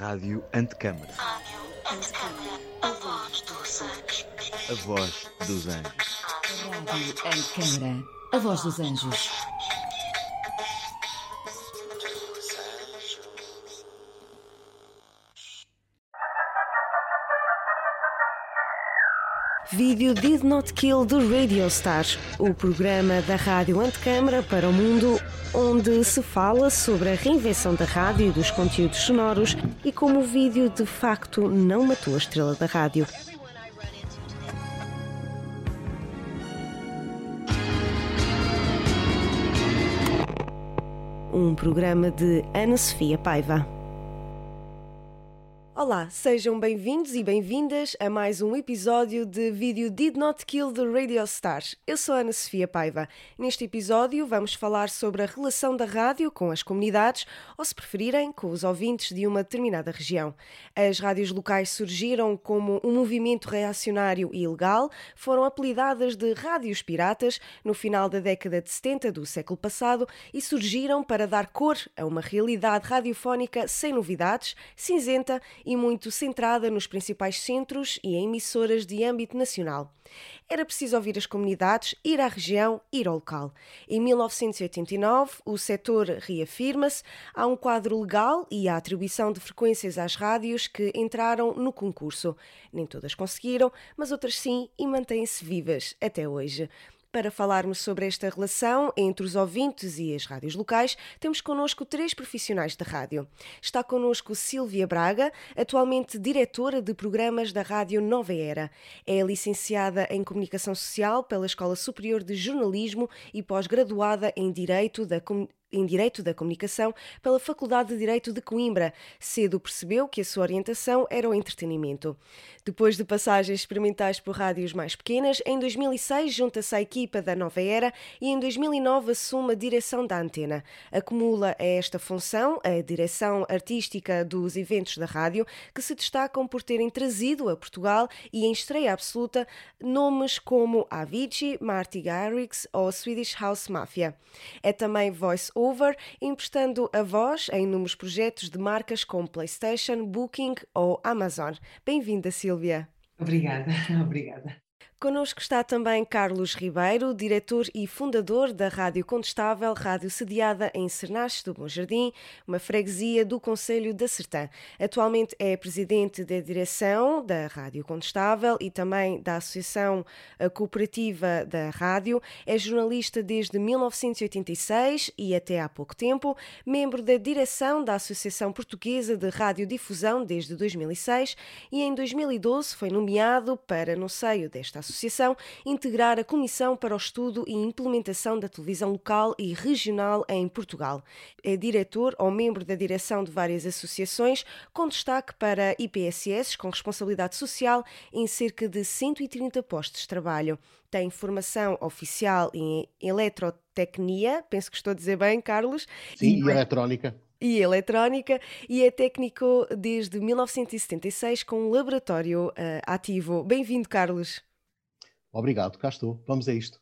Rádio Antecâmara. A voz dos anjos. A voz dos anjos. Rádio Antecâmara. A voz dos anjos. Vídeo Did Not Kill do Radio Stars, o programa da Rádio Antecâmara para o mundo, onde se fala sobre a reinvenção da rádio e dos conteúdos sonoros e como o vídeo de facto não matou a estrela da rádio. Um programa de Ana Sofia Paiva. Olá, sejam bem-vindos e bem-vindas a mais um episódio de vídeo Did Not Kill the Radio Stars. Eu sou Ana Sofia Paiva. Neste episódio vamos falar sobre a relação da rádio com as comunidades, ou se preferirem, com os ouvintes de uma determinada região. As rádios locais surgiram como um movimento reacionário e ilegal, foram apelidadas de rádios piratas no final da década de 70 do século passado e surgiram para dar cor a uma realidade radiofónica sem novidades, cinzenta e muito centrada nos principais centros e em emissoras de âmbito nacional. Era preciso ouvir as comunidades, ir à região, ir ao local. Em 1989, o setor reafirma-se, há um quadro legal e a atribuição de frequências às rádios que entraram no concurso. Nem todas conseguiram, mas outras sim e mantêm-se vivas até hoje. Para falarmos sobre esta relação entre os ouvintes e as rádios locais, temos connosco três profissionais da rádio. Está connosco Silvia Braga, atualmente diretora de programas da Rádio Nova Era. É licenciada em Comunicação Social pela Escola Superior de Jornalismo e pós-graduada em Direito da em Direito da Comunicação pela Faculdade de Direito de Coimbra. Cedo percebeu que a sua orientação era o entretenimento. Depois de passagens experimentais por rádios mais pequenas, em 2006 junta-se à equipa da Nova Era e em 2009 assume a direção da antena. Acumula a esta função a direção artística dos eventos da rádio, que se destacam por terem trazido a Portugal e em estreia absoluta nomes como Avicii, Marty Garrix ou Swedish House Mafia. É também voice over, emprestando a voz em inúmeros projetos de marcas como PlayStation, Booking ou Amazon. Bem-vinda, Silvia. Obrigada, obrigada. Connosco está também Carlos Ribeiro, diretor e fundador da Rádio Contestável, rádio sediada em Sernaches do Bom Jardim, uma freguesia do Conselho da Sertã. Atualmente é presidente da direção da Rádio Contestável e também da Associação Cooperativa da Rádio. É jornalista desde 1986 e até há pouco tempo, membro da direção da Associação Portuguesa de Radiodifusão desde 2006 e em 2012 foi nomeado para, no seio desta associação, Associação integrar a Comissão para o Estudo e Implementação da Televisão Local e Regional em Portugal. É diretor ou membro da direção de várias associações, com destaque para IPSS com responsabilidade social em cerca de 130 postos de trabalho. Tem formação oficial em eletrotecnia, penso que estou a dizer bem, Carlos. Sim, e eletrónica e eletrónica e é técnico desde 1976 com um laboratório uh, ativo. Bem-vindo, Carlos. Obrigado, cá estou. Vamos a isto.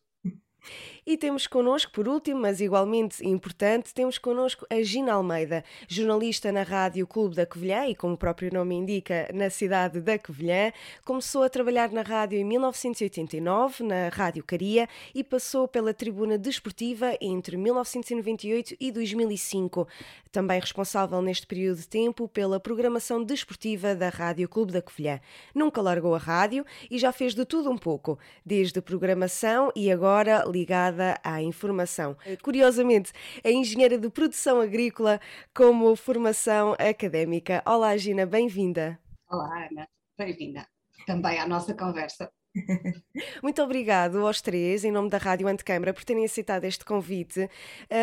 E temos connosco, por último, mas igualmente importante, temos connosco a Gina Almeida, jornalista na Rádio Clube da Covilhã e, como o próprio nome indica, na cidade da Covilhã. Começou a trabalhar na rádio em 1989, na Rádio Caria, e passou pela tribuna desportiva entre 1998 e 2005. Também responsável neste período de tempo pela programação desportiva da Rádio Clube da Covilhã. Nunca largou a rádio e já fez de tudo um pouco, desde programação e agora ligada à informação. Curiosamente, é engenheira de produção agrícola como formação académica. Olá, Gina, bem-vinda. Olá, Ana, bem-vinda também à nossa conversa. Muito obrigado aos três, em nome da Rádio Antecâmara, por terem aceitado este convite.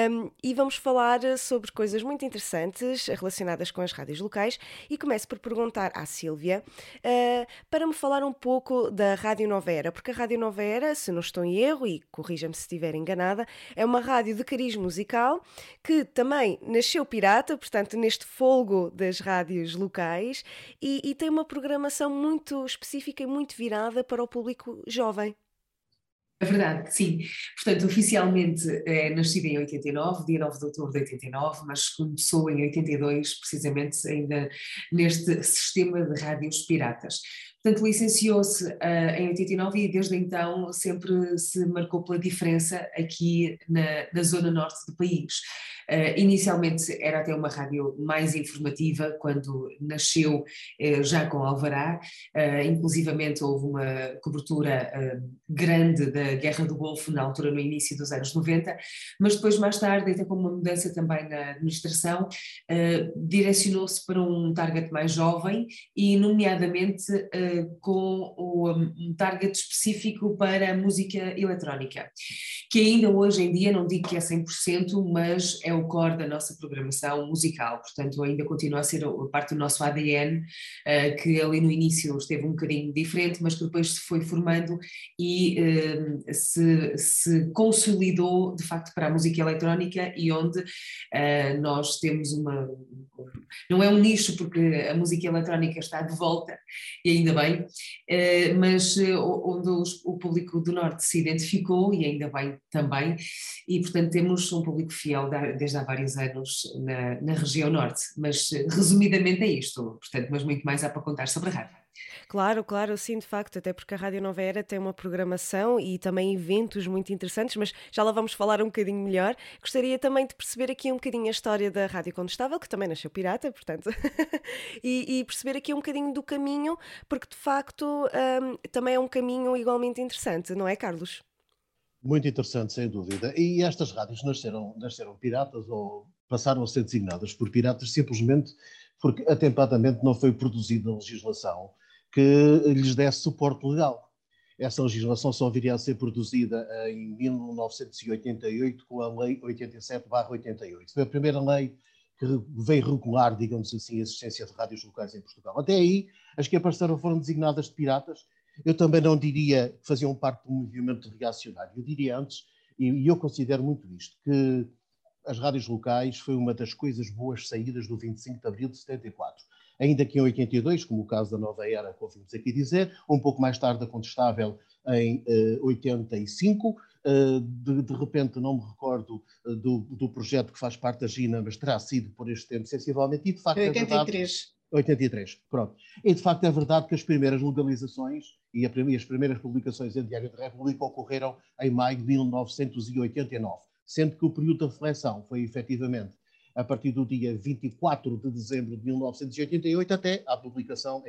Um, e vamos falar sobre coisas muito interessantes relacionadas com as rádios locais. E começo por perguntar à Sílvia uh, para me falar um pouco da Rádio Nova Era, porque a Rádio Nova Era, se não estou em erro, e corrija-me se estiver enganada, é uma rádio de cariz musical que também nasceu pirata, portanto, neste folgo das rádios locais, e, e tem uma programação muito específica e muito virada para o público jovem. É verdade, sim. Portanto, oficialmente é nascida em 89, dia 9 de outubro de 89, mas começou em 82, precisamente ainda neste sistema de rádios piratas. Portanto, licenciou-se uh, em 89 e desde então sempre se marcou pela diferença aqui na, na zona norte do país. Uh, inicialmente era até uma rádio mais informativa, quando nasceu uh, já com Alvará, uh, inclusivamente houve uma cobertura grande da Guerra do Golfo, na altura, no início dos anos 90, mas depois, mais tarde, até com uma mudança também na administração, direcionou-se para um target mais jovem e, nomeadamente, com um target específico para a música eletrónica, que ainda hoje em dia, não digo que é 100%, mas é o core da nossa programação musical, portanto ainda continua a ser parte do nosso ADN, eh, que ali no início esteve um bocadinho diferente, mas que depois se foi formando e eh, se, se consolidou de facto para a música eletrónica e onde eh, nós temos uma, não é um nicho porque a música eletrónica está de volta e ainda bem, mas onde o público do Norte se identificou e ainda bem também, e portanto temos um público fiel desde há vários anos na, na região norte, mas resumidamente é isto, portanto, mas muito mais há para contar sobre a rádio. Claro, claro, sim, de facto, até porque a Rádio Nova Era tem uma programação e também eventos muito interessantes, mas já lá vamos falar um bocadinho melhor. Gostaria também de perceber aqui um bocadinho a história da Rádio Condestável, que também nasceu pirata, portanto, e, e, perceber aqui um bocadinho do caminho, porque de facto um, também é um caminho igualmente interessante, não é, Carlos? Muito interessante, sem dúvida. E estas rádios nasceram, nasceram piratas ou passaram a ser designadas por piratas simplesmente porque atempadamente não foi produzida legislação que lhes desse suporte legal. Essa legislação só viria a ser produzida em 1988 com a Lei 87-88. Foi a primeira lei que veio regular, digamos assim, a existência de rádios locais em Portugal. Até aí, as que apareceram foram designadas de piratas eu também não diria que faziam parte do movimento reacionário. Eu diria antes, e eu considero muito isto, que as rádios locais foi uma das coisas boas saídas do 25 de abril de 74. Ainda que em 82, como o caso da Nova Era, que ouvimos aqui dizer, um pouco mais tarde a Contestável em uh, 85, uh, de, de, repente não me recordo uh, do, do, projeto que faz parte da Gina, mas terá sido por este tempo sensivelmente, e de facto 83. É verdade, 83, pronto. E de facto é verdade que as primeiras legalizações e, as primeiras publicações em Diário da República ocorreram em maio de 1989, sendo que o período de reflexão foi efetivamente a partir do dia 24 de dezembro de 1988 até à publicação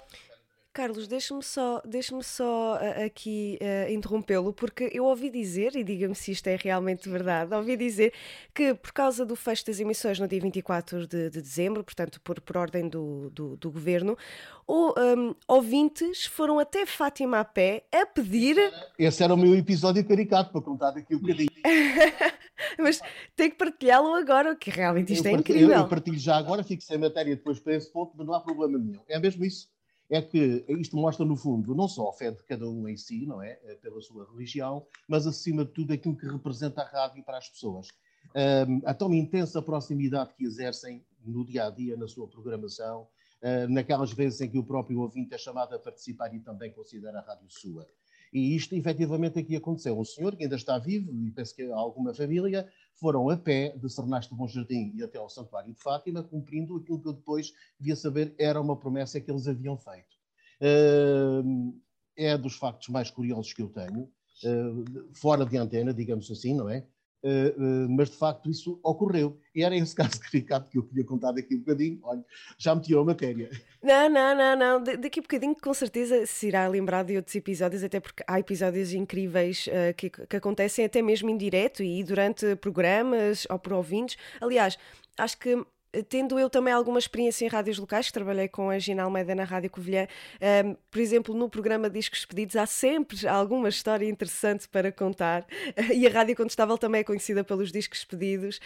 Carlos, deixa-me só, deixa só uh, aqui uh, interrompê-lo, porque eu ouvi dizer, e diga-me se isto é realmente verdade, ouvi dizer que por causa do fecho das emissões no dia 24 de, de dezembro, portanto por, por ordem do, do, do governo, o, um, ouvintes foram até Fátima a pé a pedir. Esse era o meu episódio caricato, para contar daqui um bocadinho. Mas tem que partilhá-lo agora, que realmente isto eu é incrível. Eu, eu partilho já agora, fico sem matéria depois para esse ponto, mas não há problema nenhum. É mesmo isso é que isto mostra, no fundo, não só a fé de cada um em si, não é? Eh, pela sua religião, mas, acima de tudo, aquilo que representa a rádio para as pessoas. Um, a tão intensa proximidade que exercem no dia a dia, na sua programação, uh, naquelas vezes em que o próprio ouvinte é chamado a participar e também considera a rádio sua. E isto, efetivamente, aqui aconteceu. Um senhor que ainda está vivo, e penso que alguma família, foram a pé de Sernaste do Bom Jardim e até ao Santuário de Fátima, cumprindo aquilo que eu depois via saber era uma promessa que eles haviam feito. É dos factos mais curiosos que eu tenho, fora de antena, digamos assim, não é? Uh, uh, mas de facto isso ocorreu. E era esse caso caricato que eu queria contar daqui um bocadinho. Olha, já me tirou a matéria. Não, não, não, não. daqui a bocadinho com certeza se irá lembrar de outros episódios, até porque há episódios incríveis uh, que, que acontecem até mesmo em direto e durante programas ou por ouvintes. Aliás, acho que tendo eu também alguma experiência em rádios locais, trabalhei com a Gina Almeida na Rádio Covilhã, um, por exemplo, no programa Discos Pedidos, há sempre alguma história interessante para contar. E a Rádio Contestável também é conhecida pelos Discos Pedidos,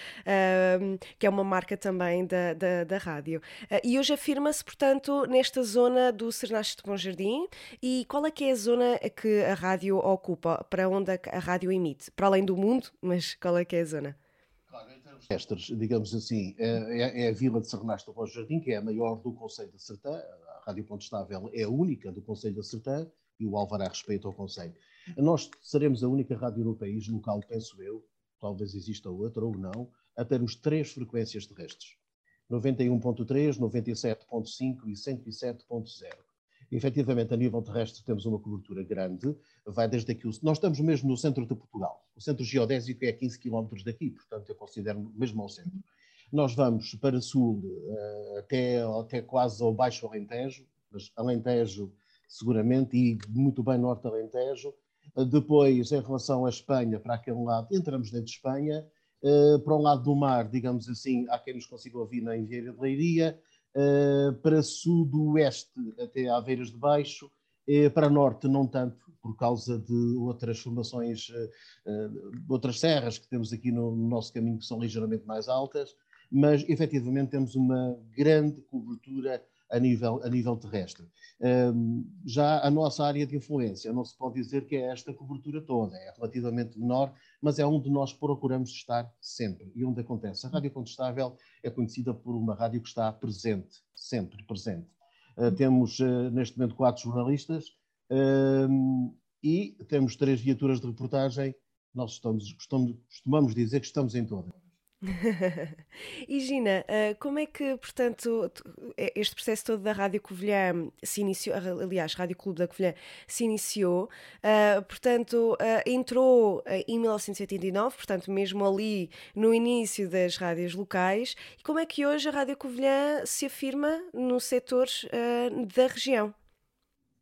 um, que é uma marca também da, da, da rádio. Uh, e hoje afirma-se, portanto, nesta zona do Sernaste de Bom Jardim. E qual é que é a zona que a rádio ocupa, para onde a rádio emite? Para além do mundo, mas qual é que é a zona? Terrestres, digamos assim, é, é, é a vila de Sernasto do Jardim, que é a maior do Conselho de Sertã, a Rádio Ponto Estável é a única do Conselho de Sertã, e o alvará respeito ao Conselho. Nós seremos a única rádio no país, local, penso eu, talvez exista outra ou não, a termos três frequências terrestres: 91.3, 97.5 e 107.0. Efetivamente, a nível terrestre, temos uma cobertura grande, vai desde aqui. Nós estamos mesmo no centro de Portugal. O centro geodésico é a 15 km daqui, portanto, eu considero mesmo ao centro. Nós vamos para sul eh, até, até quase ao Baixo Alentejo, mas Alentejo seguramente, e muito bem Norte Alentejo. Eh, depois, em relação à Espanha, para aquele lado, entramos dentro de Espanha. Uh, para o lado do mar, digamos assim, há quem nos consiga ouvir na Vieira de Leiria, para sudoeste até Aveiras de Baixo, para norte não tanto, por causa de outras formações, outras serras que temos aqui no, no nosso caminho que são ligeiramente mais altas, mas efetivamente temos uma grande cobertura a nível, a nível terrestre. Um, já a nossa área de influência, não se pode dizer que é esta cobertura toda, é relativamente menor, mas é onde nós procuramos estar sempre e onde acontece. A Rádio Contestável é conhecida por uma rádio que está presente, sempre presente. Uh, temos uh, neste momento quatro jornalistas uh, e temos três viaturas de reportagem. Nós estamos, costumamos dizer que estamos em todas. E Gina, ah, como é que, portanto, é, este processo todo da Rádio Covilhã se iniciou, aliás, Rádio Clube da Covilhã se iniciou, portanto, entrou em 1989, portanto, mesmo ali no início das rádios locais, e como é que hoje a Rádio Covilhã se afirma no setor uh, da região?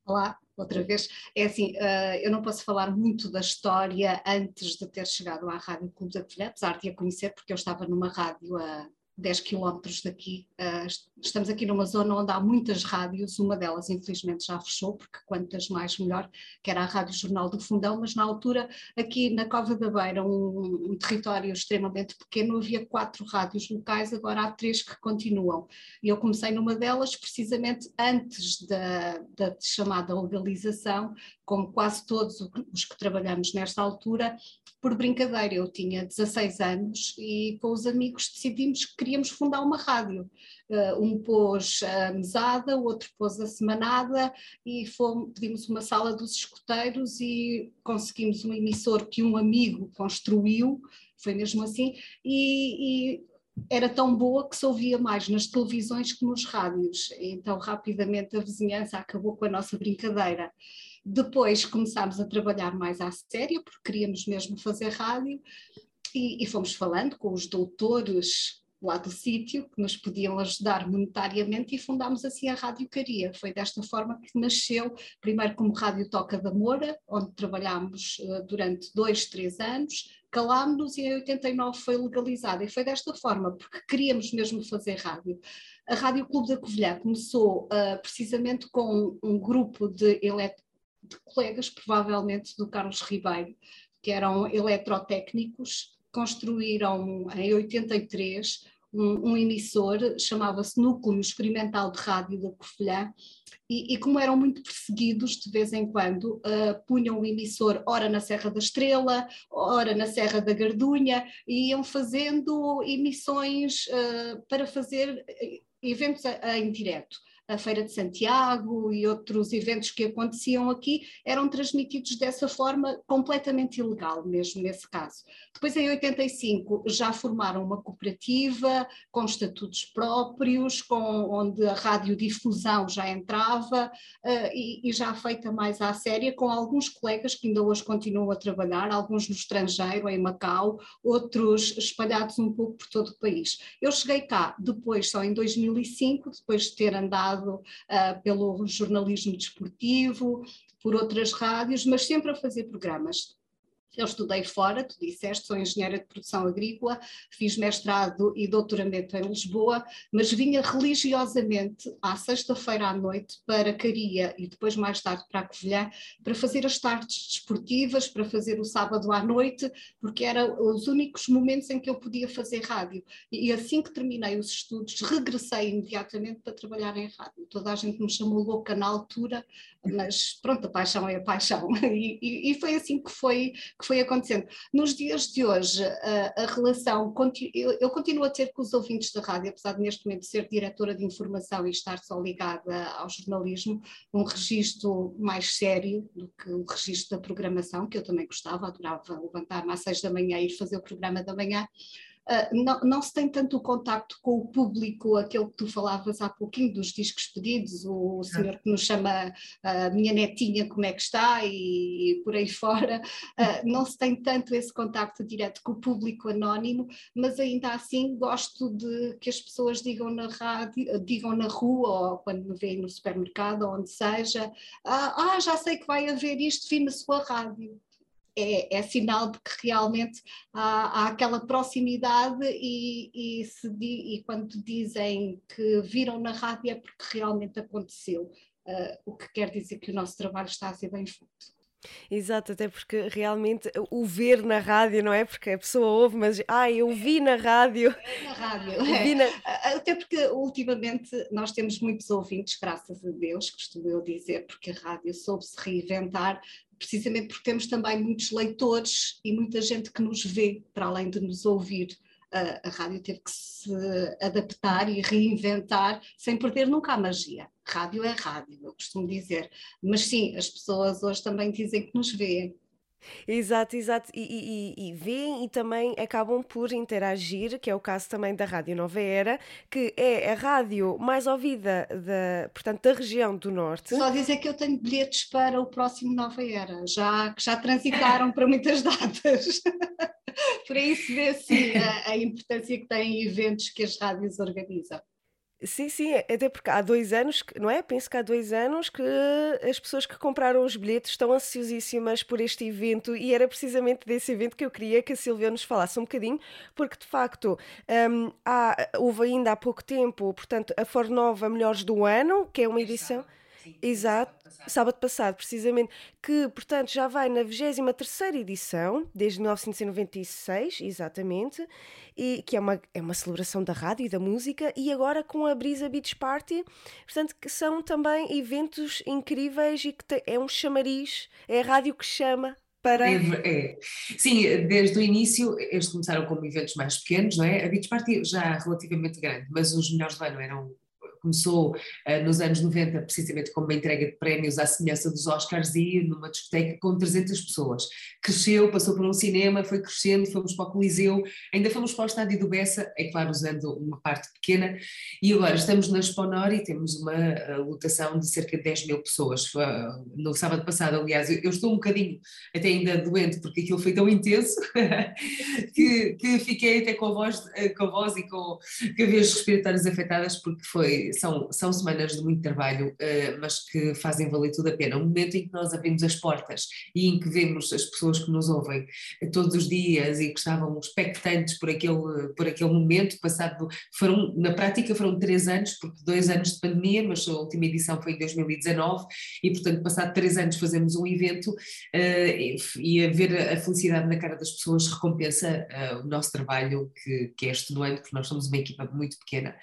Olá, outra vez. É assim, uh, eu não posso falar muito da história antes de ter chegado à Rádio Clube da Covilhã, apesar de a conhecer, porque eu estava numa rádio a 10 quilómetros daqui. Uh, estamos aqui numa zona onde há muitas rádios, uma delas infelizmente já fechou, porque quantas mais melhor, que era a Rádio Jornal do Fundão, mas na altura aqui na Cova da Beira, um, um território extremamente pequeno, havia quatro rádios locais, agora há três que continuam. E eu comecei numa delas precisamente antes da, da chamada legalização, como quase todos os que trabalhamos nesta altura, por brincadeira, eu tinha 16 anos e com os amigos decidimos que queríamos fundar uma rádio. Uh, um pôs a mesada, o outro pôs a semanada e fomos, pedimos uma sala dos escuteiros e conseguimos um emissor que um amigo construiu, foi mesmo assim, e, e era tão boa que se ouvia mais nas televisões que nos rádios. Então, rapidamente, a vizinhança acabou com a nossa brincadeira. Depois começámos a trabalhar mais à séria, porque queríamos mesmo fazer rádio, e, e fomos falando com os doutores lá do sítio que nos podiam ajudar monetariamente e fundámos assim a Rádio Caria. Foi desta forma que nasceu, primeiro como Rádio Toca da Moura, onde trabalhámos uh, durante dois, três anos, calámos-nos e em 89 foi legalizada. E foi desta forma, porque queríamos mesmo fazer rádio. A Rádio Clube da Covilhã começou uh, precisamente com um grupo de elet de colegas, provavelmente do Carlos Ribeiro, que eram eletrotécnicos, construíram em 83 um, um emissor, chamava-se Núcleo Experimental de Rádio da Covilhã, e, e, como eram muito perseguidos de vez em quando, uh, punham o emissor ora na Serra da Estrela, ora na Serra da Gardunha, e iam fazendo emissões uh, para fazer eh, eventos em direto a Feira de Santiago e outros eventos que aconteciam aqui eram transmitidos dessa forma completamente ilegal, mesmo nesse caso. Depois, em 85, já formaram uma cooperativa com estatutos próprios, com, onde a radiodifusão já entrava uh, e, e, já feita mais à séria, com alguns colegas que ainda hoje continuam a trabalhar, alguns no estrangeiro, em Macau, outros espalhados um pouco por todo o país. Eu cheguei cá depois, só em 2005, depois de ter andado uh, pelo jornalismo desportivo, por outras rádios, mas sempre a fazer programas. Eu estudei fora, tu disseste, sou engenheira de produção agrícola, fiz mestrado e doutoramento em Lisboa, mas vinha religiosamente à sexta-feira à noite para Caria e depois mais tarde para a Covilhã para fazer as tardes desportivas, para fazer o sábado à noite, porque eram os únicos momentos em que eu podia fazer rádio. E assim que terminei os estudos, regressei imediatamente para trabalhar em rádio. Toda a gente me chamou louca na altura, mas pronto, a paixão é a paixão. E, e, e foi assim que foi que foi acontecendo. Nos dias de hoje, a, a relação, eu, eu, continuo a ter com os ouvintes da rádio, apesar de neste momento ser diretora de informação e estar só ligada ao jornalismo, um registro mais sério do que o registro da programação, que eu também gostava, adorava levantar-me às seis da manhã e ir fazer o programa da manhã, ah, não, não, se tem tanto o contacto com o público, aquele que tu falavas há pouquinho dos discos pedidos, o senhor que nos chama uh, minha netinha como é que está? e, e por aí fora, uh, não se tem tanto esse contacto direto com o público anónimo, mas ainda assim gosto de que as pessoas digam na rádio, digam na rua ou quando me veem no supermercado ou onde seja, ah, ah já sei que vai haver isto, vi na sua rádio é, é, sinal de que realmente há, há aquela proximidade e, e, se, e, quando dizem que viram na rádio é porque realmente aconteceu, uh, o que quer dizer que o nosso trabalho está a ser bem feito. Exato, até porque realmente o ver na rádio, não é? Porque a pessoa ouve, mas ah, eu vi na rádio. Na rádio, é. na... Até porque ultimamente nós temos muitos ouvintes, graças a Deus, costumo eu dizer, porque a rádio soube se reinventar precisamente porque temos também muitos leitores e muita gente que nos vê, para além de nos ouvir. A, a rádio teve que se adaptar e reinventar sem perder nunca a magia. Rádio é rádio, eu costumo dizer. Mas sim, as pessoas hoje também dizem que nos veem. Exato, exato. E, e, e veem e também acabam por interagir, que é o caso também da Rádio Nova Era, que é a rádio mais ouvida da, portanto, da região do Norte. Só dizer que eu tenho bilhetes para o próximo Nova Era, já, que já transitaram para muitas datas. por aí se vê sim a, a importância que têm eventos que as rádios organizam. Sim, sim, até porque há dois anos, não é? Penso que há dois anos que as pessoas que compraram os bilhetes estão ansiosíssimas por este evento e era precisamente desse evento que eu queria que a Silvia nos falasse um bocadinho, porque de facto um, há, houve ainda há pouco tempo, portanto, a Fornova Melhores do Ano, que é uma edição. Exato, sábado passado. sábado passado, precisamente, que portanto já vai na 23 edição, desde 1996, exatamente, e que é uma, é uma celebração da rádio e da música, e agora com a Brisa Beach Party, portanto, que são também eventos incríveis e que é um chamariz, é a rádio que chama para... É, é. Sim, desde o início eles começaram como eventos mais pequenos, não é? A Beach Party já relativamente grande, mas os melhores do ano eram começou uh, nos anos 90 precisamente com uma entrega de prémios à semelhança dos Oscars e numa discoteca com 300 pessoas. Cresceu, passou por um cinema, foi crescendo, fomos para o Coliseu, ainda fomos para o estádio do Bessa, é claro usando uma parte pequena, e agora estamos na Exponor e temos uma uh, lotação de cerca de 10 mil pessoas. Uh, no sábado passado, aliás, eu, eu, estou um bocadinho até ainda doente porque aquilo foi tão intenso que, que, fiquei até com a voz, com a voz e com cabeças respiratórias afetadas porque foi são, são semanas de muito trabalho, uh, mas que fazem valer tudo a pena. O momento em que nós abrimos as portas e em que vemos as pessoas que nos ouvem todos os dias e que estavam expectantes por aquele, por aquele momento, passado, foram, na prática foram três anos, porque dois anos de pandemia, mas a última edição foi em 2019, e portanto, passado três anos fazemos um evento uh, e, e a ver a felicidade na cara das pessoas recompensa uh, o nosso trabalho, que, que é extenuante, porque nós somos uma equipa muito pequena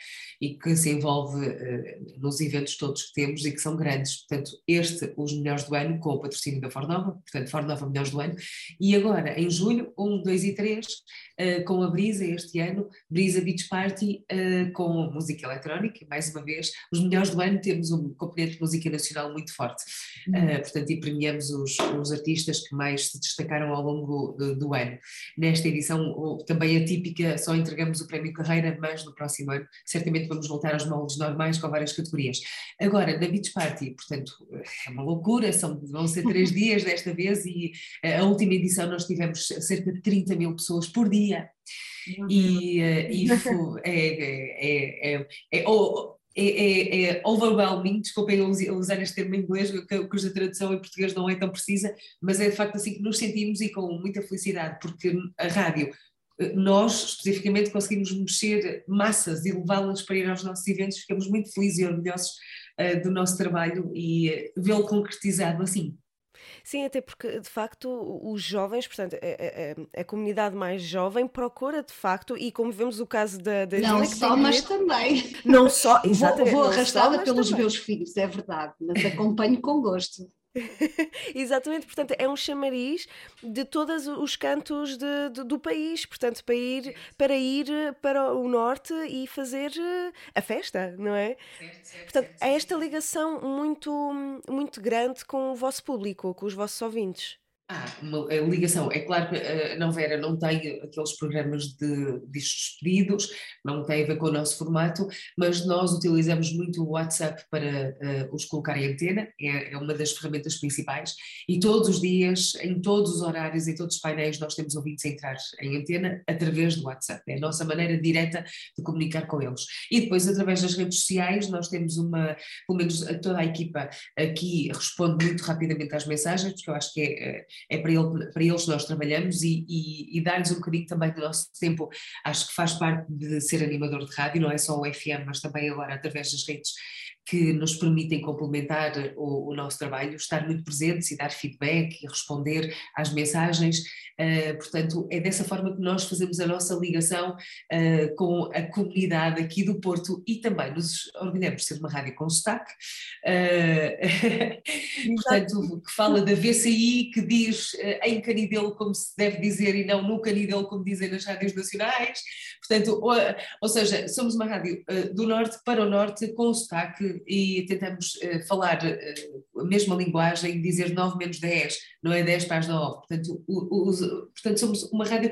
e que se envolve uh, nos eventos todos que temos e que são grandes. Portanto, este, os melhores do ano, com o patrocínio da Fornova, portanto, Fornova melhores do ano. E agora, em julho, 1, 2 e 3, uh, com a Brisa este ano, Brisa Beach Party, uh, com música eletrónica, mais uma vez. Os melhores do ano temos um componente de música nacional muito forte. Uhum. portanto, e premiamos os, os artistas que mais se destacaram ao longo do, do ano. Nesta edição, também atípica, só entregamos o prémio Carreira, mas no próximo ano certamente vamos voltar aos moldes normais com várias categorias. Agora, na Beach Party, portanto, é uma loucura, são, vão ser três dias desta vez e a última edição nós tivemos cerca de 30 mil pessoas por dia. E, eh, e é, é, é, é, é, é, overwhelming, desculpem usar este termo em inglês, cuja tradução em português não é tão precisa, mas é de facto assim que nos sentimos e com muita felicidade, porque a rádio nós especificamente conseguimos mexer massas e levá-las para ir aos nossos eventos, ficamos muito felizes e orgulhosos uh, do nosso trabalho e uh, vê-lo concretizado assim. Sim, até porque de facto os jovens, portanto, a, a, a, comunidade mais jovem procura de facto, e como vemos o caso da. da não só, mas também. Não só, exatamente. Vou, vou arrastada pelos também. meus filhos, é verdade, mas acompanho com gosto. Exatamente, portanto, é um chamariz de todos os cantos de, de, do país, portanto, para ir, para ir para o norte e fazer eh, a festa, não é? Certo, certo, Portanto, certo, há esta ligação muito, muito grande com o vosso público, com os vossos ouvintes. Ah, uma ligação. É claro que a Não Vera não tem aqueles programas de discos pedidos, não tem a ver com o nosso formato, mas nós utilizamos muito o WhatsApp para eh, os colocar em antena, é, é uma das ferramentas principais, e todos os dias, em todos os horários, em todos os painéis, nós temos ouvintes a entrar em antena através do WhatsApp. É a nossa maneira direta de comunicar com eles. E depois, através das redes sociais, nós temos uma, pelo menos toda a equipa aqui responde muito rapidamente às mensagens, porque eu acho que é, eh, é para, ele, para eles que nós trabalhamos e, e, e dar-lhes um bocadinho também do nosso tempo. Acho que faz parte de ser animador de rádio, não é só o FM, mas também agora através das redes que nos permitem complementar o, o nosso trabalho, estar muito presentes e dar feedback e responder às mensagens. Uh, portanto, é dessa forma que nós fazemos a nossa ligação uh, com a comunidade aqui do Porto e também nos orgulhamos de ser uma rádio com sotaque, uh, portanto, que fala da VCI, que diz em Canidelo como se deve dizer e não no Canidelo como dizem nas rádios nacionais, portanto, ou, ou seja, somos uma rádio do Norte para o Norte com sotaque e tentamos falar a mesma linguagem, dizer 9 menos 10, não é 10 para as 9, portanto, os, portanto somos uma rádio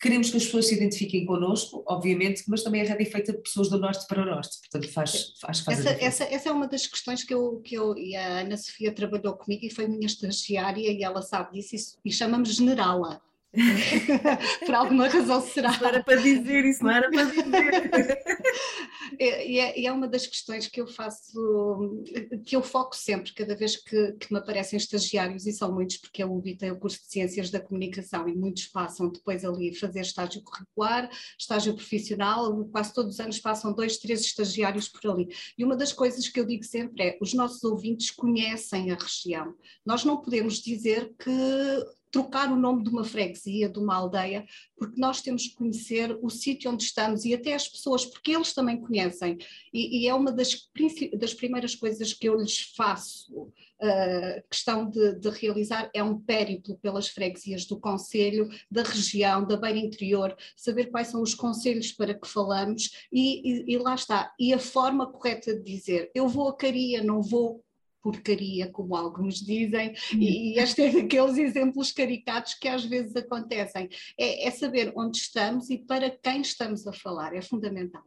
Queremos que as pessoas se identifiquem connosco, obviamente, mas também a rádio é feita de pessoas do norte para o norte, portanto faz, faz, faz essa, essa, essa, é uma das questões que eu, que eu e a Ana Sofia trabalhou comigo e foi minha estagiária e ela sabe disso e, e chama-me generala. Por alguma razão será. Isso não era para dizer, isso não era para dizer. E é, é, uma das questões que eu faço, que eu foco sempre, cada vez que, que me aparecem estagiários, e são muitos, porque a UBI tem o curso de Ciências da Comunicação e muitos passam depois ali a fazer estágio curricular, estágio profissional, quase todos os anos passam dois, três estagiários por ali. E uma das coisas que eu digo sempre é: os nossos ouvintes conhecem a região. Nós não podemos dizer que trocar o nome de uma freguesia, de uma aldeia, porque nós temos que conhecer o sítio onde estamos e até as pessoas, porque eles também conhecem. E, e é uma das, das, primeiras coisas que eu lhes faço uh, questão de, de, realizar, é um périplo pelas freguesias do Conselho, da região, da beira interior, saber quais são os conselhos para que falamos e, e, e lá está. E a forma correta de dizer, eu vou a Caria, não vou porcaria, como alguns dizem, e, e este é daqueles exemplos caricatos que às vezes acontecem. É, é saber onde estamos e para quem estamos a falar, é fundamental.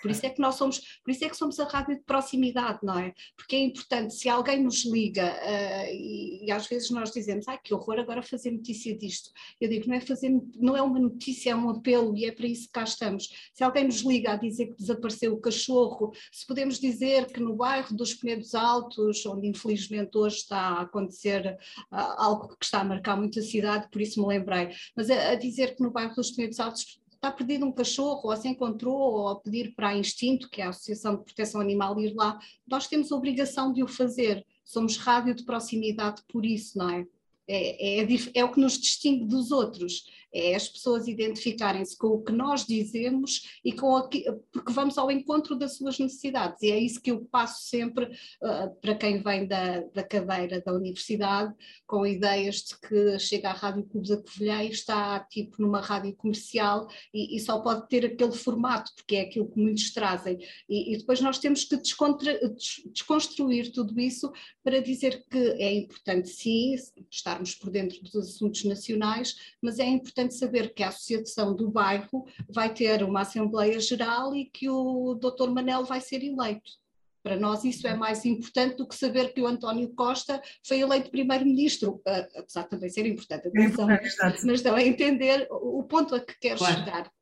Por isso é que nós somos, por isso é que somos a rádio de proximidade, não é? Porque é importante, se alguém nos liga uh, e, e, às vezes nós dizemos, ai que horror agora fazer notícia disto. Eu digo, não é fazer, não é uma notícia, é um apelo e é para isso que cá estamos. Se alguém nos liga a dizer que desapareceu o cachorro, se podemos dizer que no bairro dos Penedos Altos, onde infelizmente hoje está a acontecer uh, algo que está a marcar muito a cidade, por isso me lembrei, mas a, a dizer que no bairro dos Penedos Altos está perdido um cachorro, ou se encontrou, ou a pedir para a Instinto, que é a Associação de Proteção Animal, ir lá, nós temos a obrigação de o fazer. Somos rádio de proximidade por isso, não é? É, é, é, o que nos distingue dos outros, é as pessoas identificarem-se com o que nós dizemos e com aqui, porque vamos ao encontro das suas necessidades, e é isso que eu passo sempre uh, para quem vem da, da cadeira da universidade, com ideias de que chega à Rádio Clube da Covilhã e está tipo numa rádio comercial e, e, só pode ter aquele formato, porque é aquilo que muitos trazem, e, e depois nós temos que desconstruir tudo isso para dizer que é importante sim estar estarmos por dentro dos assuntos nacionais, mas é importante saber que a Associação do Bairro vai ter uma Assembleia Geral e que o Dr. Manel vai ser eleito. Para nós isso é mais importante do que saber que o António Costa foi eleito primeiro-ministro, apesar de também ser importante, atenção, é importante, mas também entender o ponto a que quer claro. chegar.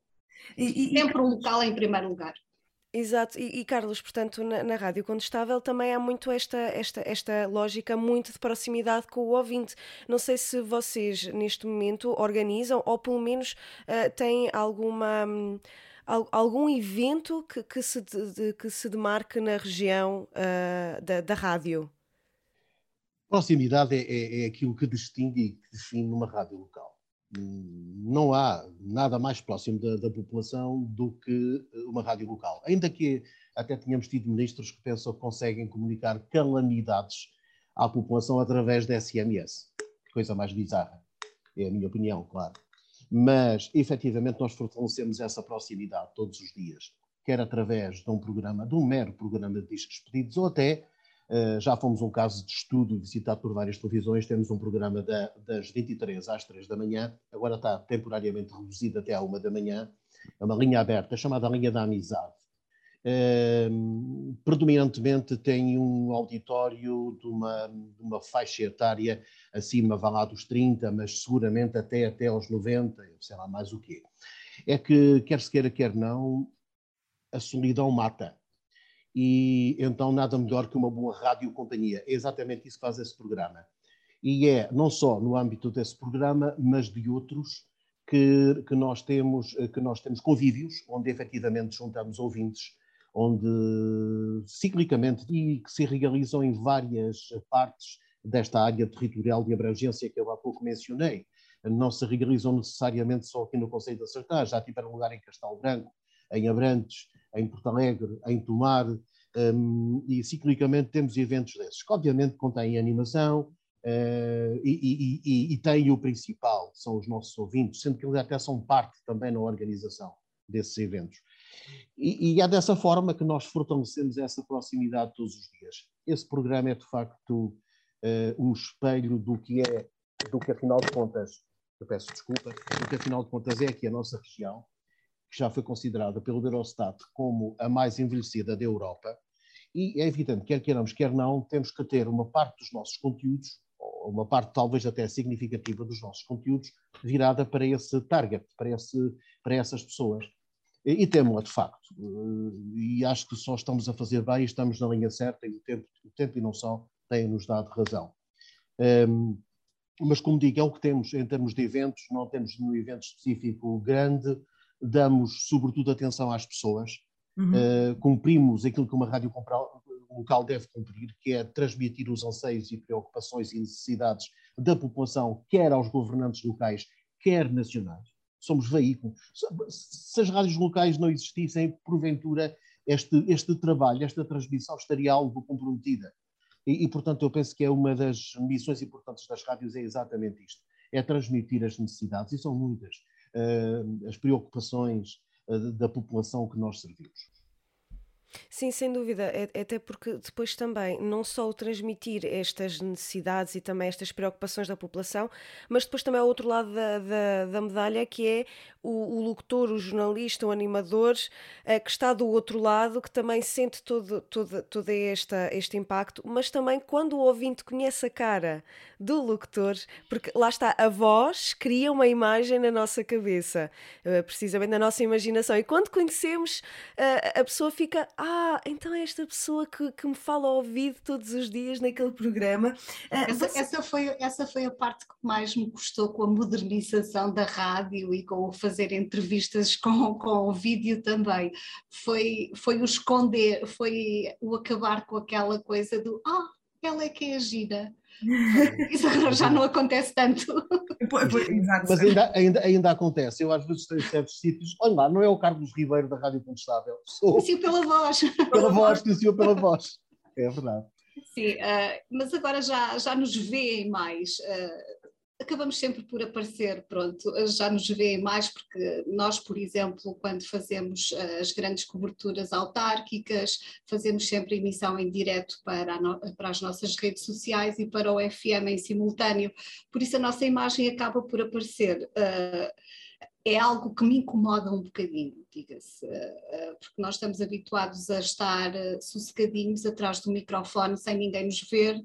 E, e, Sempre o local em primeiro lugar. Exato, e, e, Carlos, portanto, na, na Rádio Contestável também há muito esta, esta, esta lógica muito de proximidade com o ouvinte. Não sei se vocês neste momento organizam ou pelo menos uh, têm alguma. Um, algum evento que, que, se, de, que se demarque na região uh, da, da rádio? Proximidade é, é, é aquilo que distingue e que define uma rádio local não há nada mais próximo da, da, população do que uma rádio local. Ainda que até tenhamos tido ministros que pensam que conseguem comunicar calamidades à população através da SMS. Coisa mais bizarra, é a minha opinião, claro. Mas, efetivamente, nós fortalecemos essa proximidade todos os dias, quer através de um programa, de um mero programa de discos pedidos, ou até já fomos um caso de estudo visitado por várias televisões. Temos um programa da, das 23 às 3 da manhã, agora está temporariamente reduzido até à 1 da manhã. É uma linha aberta, chamada Linha da Amizade. Uh, predominantemente tem um auditório de uma, de uma faixa etária acima, vá lá dos 30, mas seguramente até, até aos 90, sei lá mais o quê. É que, quer se queira, quer não, a solidão mata e então nada melhor que uma boa radiocompanhia. É exatamente isso que faz esse programa. E é não só no âmbito desse programa, mas de outros que, que, nós, temos, que nós temos convívios, onde efetivamente juntamos ouvintes, onde ciclicamente e que se realizam em várias partes desta área territorial de abrangência que eu há pouco mencionei. Não se realizam necessariamente só aqui no Conselho de Acertar, já tiveram lugar em Castelo Branco, em Abrantes, em Porto Alegre, em Tomar, um, e ciclicamente temos eventos desses, que obviamente contêm animação uh, e, e, e, e têm o principal, são os nossos ouvintes, sendo que eles até são parte também na organização desses eventos. E, e é dessa forma que nós fortalecemos essa proximidade todos os dias. Esse programa é de facto uh, um espelho do que é, do que afinal de contas, eu peço desculpa, do que afinal de contas é aqui a nossa região, que já foi considerada pelo Eurostat como a mais envelhecida da Europa, e é evidente, quer queiramos, quer não, temos que ter uma parte dos nossos conteúdos, ou uma parte talvez até significativa dos nossos conteúdos, virada para esse target, para, esse, para essas pessoas. E, e temos-la, de facto. E acho que só estamos a fazer bem e estamos na linha certa, e o tempo, o tempo e não só têm-nos dado razão. Um, mas, como digo, é o que temos em termos de eventos, não temos nenhum evento específico grande, damos sobretudo atenção às pessoas, uhum. uh, cumprimos aquilo que uma rádio local deve cumprir, que é transmitir os anseios e preocupações e necessidades da população, quer aos governantes locais, quer nacionais. Somos veículos. Se as rádios locais não existissem, porventura, este, este trabalho, esta transmissão estaria algo comprometida. E, e, portanto, eu penso que é uma das missões importantes das rádios é exatamente isto: é transmitir as necessidades, e são muitas. Eh, as preocupações eh, da população que nós servimos. Sim, sem dúvida, é, é, até porque depois também, não só o transmitir estas necessidades e também estas preocupações da população, mas depois também há outro lado da, da, da medalha que é o, o, locutor, o jornalista, o animador é, que está do outro lado, que também sente todo, todo, todo esta, este impacto, mas também quando o ouvinte conhece a cara do locutor, porque lá está, a voz cria uma imagem na nossa cabeça, eh, precisamente na nossa imaginação, e quando conhecemos, a pessoa fica ah, então é esta pessoa que, que me fala ao ouvido todos os dias naquele programa. Essa, você... essa, foi, essa foi a parte que mais me custou com a modernização da rádio e com o fazer entrevistas com, com o vídeo também. Foi, foi o esconder, foi o acabar com aquela coisa do ah, ela é que é gira. Isso agora já não acontece tanto. Mas ainda, ainda, ainda acontece. Eu às vezes estou em certos sítios. Olha lá, não é o Carlos Ribeiro da Rádio Contestável. Sou... Pela voz. Pela voz, conheci pela voz. É verdade. Sim, uh, mas agora já, já nos veem mais. Uh, acabamos sempre por aparecer, pronto, já nos veem mais porque nós, por exemplo, quando fazemos eh, as grandes coberturas autárquicas, fazemos sempre emissão em direto para, no, para as nossas redes sociais e para o FM em simultâneo, por isso a nossa imagem acaba por aparecer. Uh, é algo que me incomoda um bocadinho, diga-se, eh, eh, porque nós estamos habituados a estar eh, sossegadinhos atrás do microfone sem ninguém nos ver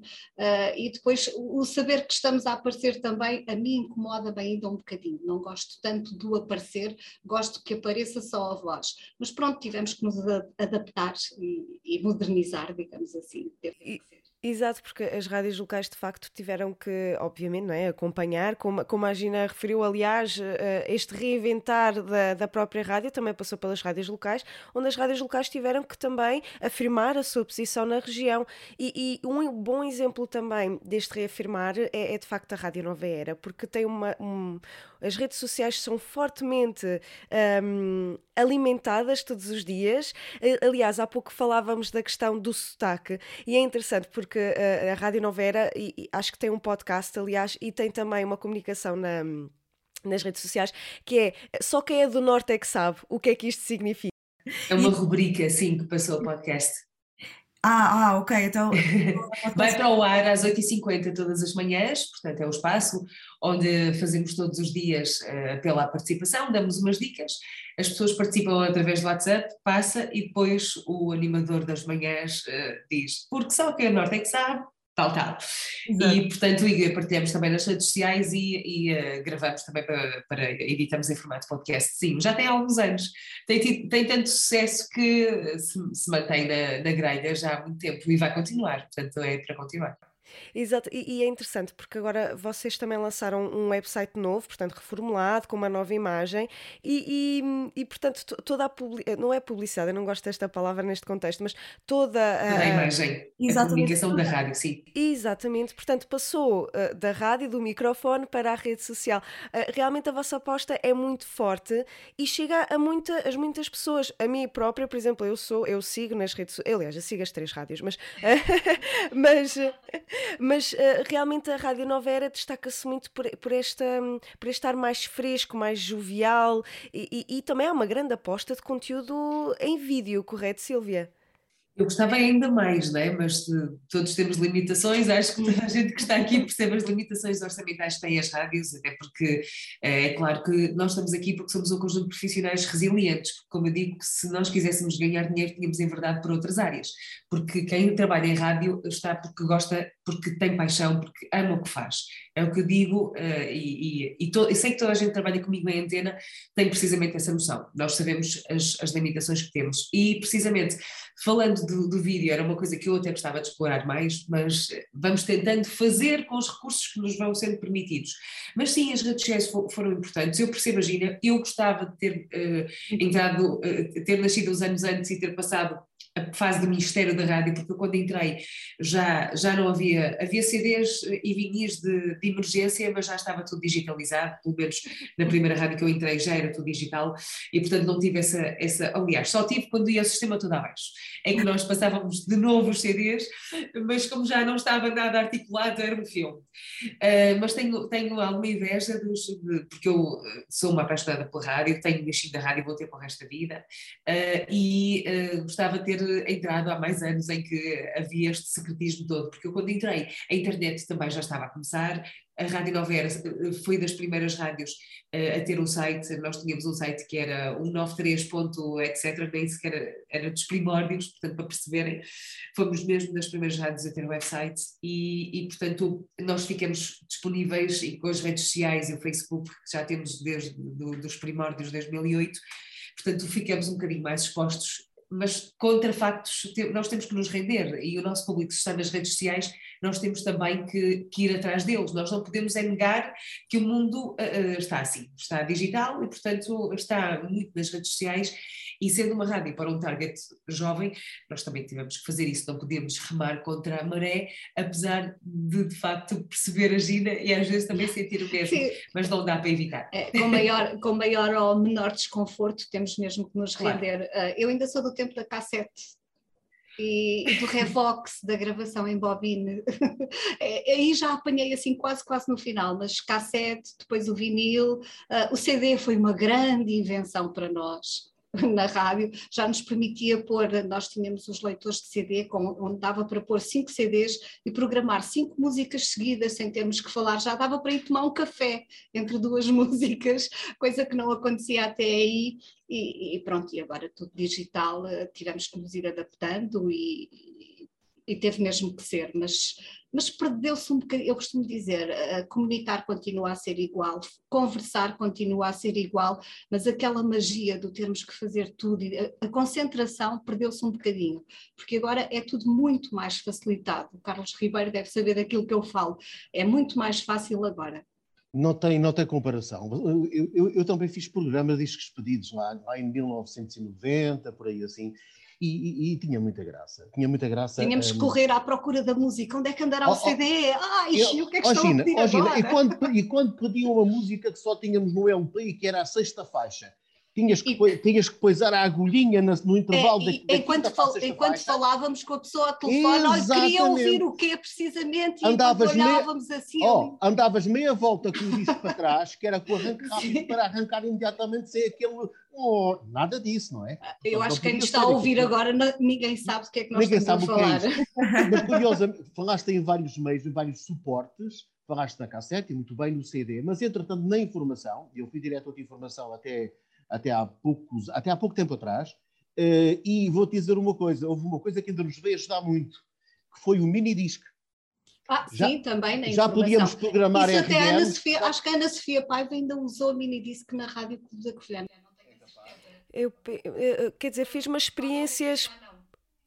e depois o saber que estamos a aparecer também a mim incomoda-me ainda um bocadinho, não gosto tanto do aparecer, gosto que apareça só a voz, mas pronto, tivemos que nos adaptar e, modernizar, digamos assim. E, Exato, porque as rádios locais de facto tiveram que, obviamente, não é, acompanhar, como, como a Gina referiu, aliás, eh, este reinventar da, da própria rádio também passou pelas rádios locais, onde as rádios locais tiveram que também afirmar a sua posição na região. E, e um bom exemplo também deste reafirmar é, é, de facto a Rádio Nova Era, porque tem uma. Um, as redes sociais são fortemente um, alimentadas todos os dias. Aliás, há pouco falávamos da questão do sotaque, e é interessante porque porque uh, a Rádio Novera, e, e acho que tem um podcast, aliás, e tem também uma comunicação na, nas redes sociais, que é só quem é do Norte é que sabe o que é que isto significa. É uma rubrica, sim, que passou o podcast. Ah, ah, ok, então. Vai para o ar às 8h50 todas as manhãs, portanto é o espaço onde fazemos todos os dias uh, pela participação, damos umas dicas, as pessoas participam através do WhatsApp, passa e depois o animador das manhãs uh, diz, porque só quem é norte é que sabe, tal, tal. Exato. E, portanto, partilhamos também nas redes sociais e, e uh, gravamos também para, para, editamos em formato podcast. Sim, já tem alguns anos. Tem, tido, tem tanto sucesso que se, se mantém na, na grelha já há muito tempo e vai continuar, portanto, é para continuar. Exato, e, e, é interessante porque agora vocês também lançaram um website novo, portanto reformulado, com uma nova imagem e, e, e portanto toda a publicidade, não é publicidade, eu não gosto desta palavra neste contexto, mas toda a, a imagem, Exatamente. a comunicação da rádio, sim. Exatamente, portanto passou uh, da rádio, do microfone para a rede social. Uh, realmente a vossa aposta é muito forte e chega a, muita, as muitas pessoas. A mim própria, por exemplo, eu sou, eu sigo nas redes aliás, eu sigo as três rádios, mas, mas mas uh, realmente a Rádio Nova Era destaca-se muito por, por, esta, por estar mais fresco, mais jovial e, e, e também há uma grande aposta de conteúdo em vídeo, correto, Silvia? Eu gostava ainda mais, não é? mas todos temos limitações, acho que a gente que está aqui percebe as limitações orçamentais que têm as rádios, até porque eh, é claro que nós estamos aqui porque somos um conjunto de profissionais resilientes, como eu digo, se nós quiséssemos ganhar dinheiro tínhamos em verdade por outras áreas, porque quem trabalha em rádio está porque gosta, porque tem paixão, porque ama o que faz, é o que eu digo uh, e, e, e, to, sei que toda a gente que trabalha comigo em antena tem precisamente essa noção, nós sabemos as, as limitações que temos. E precisamente falando do, do, vídeo, era uma coisa que eu até gostava de explorar mais, mas vamos tentando fazer com os recursos que nos vão sendo permitidos. Mas sim, as redes sociais foram importantes. Eu percebo, Gina, eu gostava de ter uh, entrado, uh, ter nascido uns anos antes e ter passado a fase do Ministério da Rádio, porque eu quando entrei já, já não havia, havia CDs e vinis de, de, emergência, mas já estava tudo digitalizado, pelo menos na primeira rádio que eu entrei já era tudo digital, e portanto não tive essa, essa aliás, só tive quando ia o sistema todo abaixo, é que nós passávamos de novo os CDs, mas como já não estava nada articulado, era um filme. Uh, mas tenho, tenho alguma inveja, dos, de, porque eu sou uma apaixonada pela rádio, tenho mexido da rádio, vou ter para o resto da vida, uh, e uh, gostava de ter entrado há mais anos em que havia este secretismo todo, porque eu quando entrei, a internet também já estava a começar, a Rádio Nova Era eh, foi das primeiras rádios uh, a ter um site, nós tínhamos um site que era 193. etc, nem sequer era, era dos primórdios, portanto para perceberem, fomos mesmo das primeiras rádios a ter um website e, e portanto nós ficamos disponíveis e com as redes sociais e o Facebook que já temos desde do, dos primórdios de 2008, portanto ficamos um bocadinho mais expostos mas contra factos nós temos que nos render e o nosso público está nas redes sociais, nós temos também que, que ir atrás deles. Nós não podemos é negar que o mundo uh, está assim, está digital e, portanto, está muito nas redes sociais e sendo uma rádio para um target jovem, nós também tivemos que fazer isso, não podíamos remar contra a maré, apesar de de facto perceber a Gina e às vezes também sentir o mesmo, Sim. mas não dá para evitar. É, com, maior, com maior ou menor desconforto temos mesmo que nos render. Claro. Uh, eu ainda sou do tempo da cassete e, e, do Revox, da gravação em bobine. É, aí já apanhei assim quase, quase no final, mas cassete, depois o vinil, uh, o CD foi uma grande invenção para nós. Na rádio, já nos permitia pôr, nós tínhamos os leitores de CD, com, onde dava para pôr cinco CDs e programar cinco músicas seguidas sem termos que falar, já dava para ir tomar um café entre duas músicas, coisa que não acontecia até aí, e, e pronto, e agora tudo digital, eh, tivemos que nos ir adaptando e, e teve mesmo que ser, mas, mas perdeu-se um bocadinho, eu costumo dizer, uh, comunicar continua a ser igual, conversar continua a ser igual, mas aquela magia do termos que fazer tudo, a, a concentração perdeu-se um bocadinho, porque agora é tudo muito mais facilitado. O Carlos Ribeiro deve saber daquilo que eu falo, é muito mais fácil agora. Não tem, não tem comparação. Eu, eu, eu também fiz programas discos pedidos lá, lá em 1990, por aí assim, e, e, e, tinha muita graça. Tinha muita graça. Tínhamos que um... correr à procura da música. Onde é que andará oh, o CD? Ai, eu, o que é que oh, estão Gina, a pedir oh, Gina, e, quando, e quando pediam uma música que só tínhamos no LP e que era a sexta faixa, Tinhas que, E- tinhas que poisar a agulhinha no É, intervalo da, e da enquanto, fal- enquanto falávamos com a pessoa ao telefone, olha, queria ouvir o quê precisamente, e Andavas enquanto meia- olhávamos assim, Oh, andavas meia volta com o disco para trás, que era com o arranque rápido para arrancar imediatamente sem aquele. Oh, nada disso, não é? eu não acho que quem está a ouvir aquilo. agora, não- ninguém sabe do que é que nós Ninguém estamos sabe a é falar. isso. Mas curiosamente, falaste em vários meios, em vários suportes, falaste na cassete e muito bem no CD, mas entretanto na informação, eu fui diretor de informação até, até, há, poucos, até há pouco tempo atrás, eh, e vou-te dizer uma coisa, houve uma coisa que ainda nos veio ajudar muito, que foi o mini-disc. Ah, Já- sim, também na Já informação. podíamos programar Isso até Ana. Sofia, acho que a Ana Sofia Paiva ainda usou o minidisc na Rádio Clube da Covilhã. Eu, quer dizer, fiz umas experiências,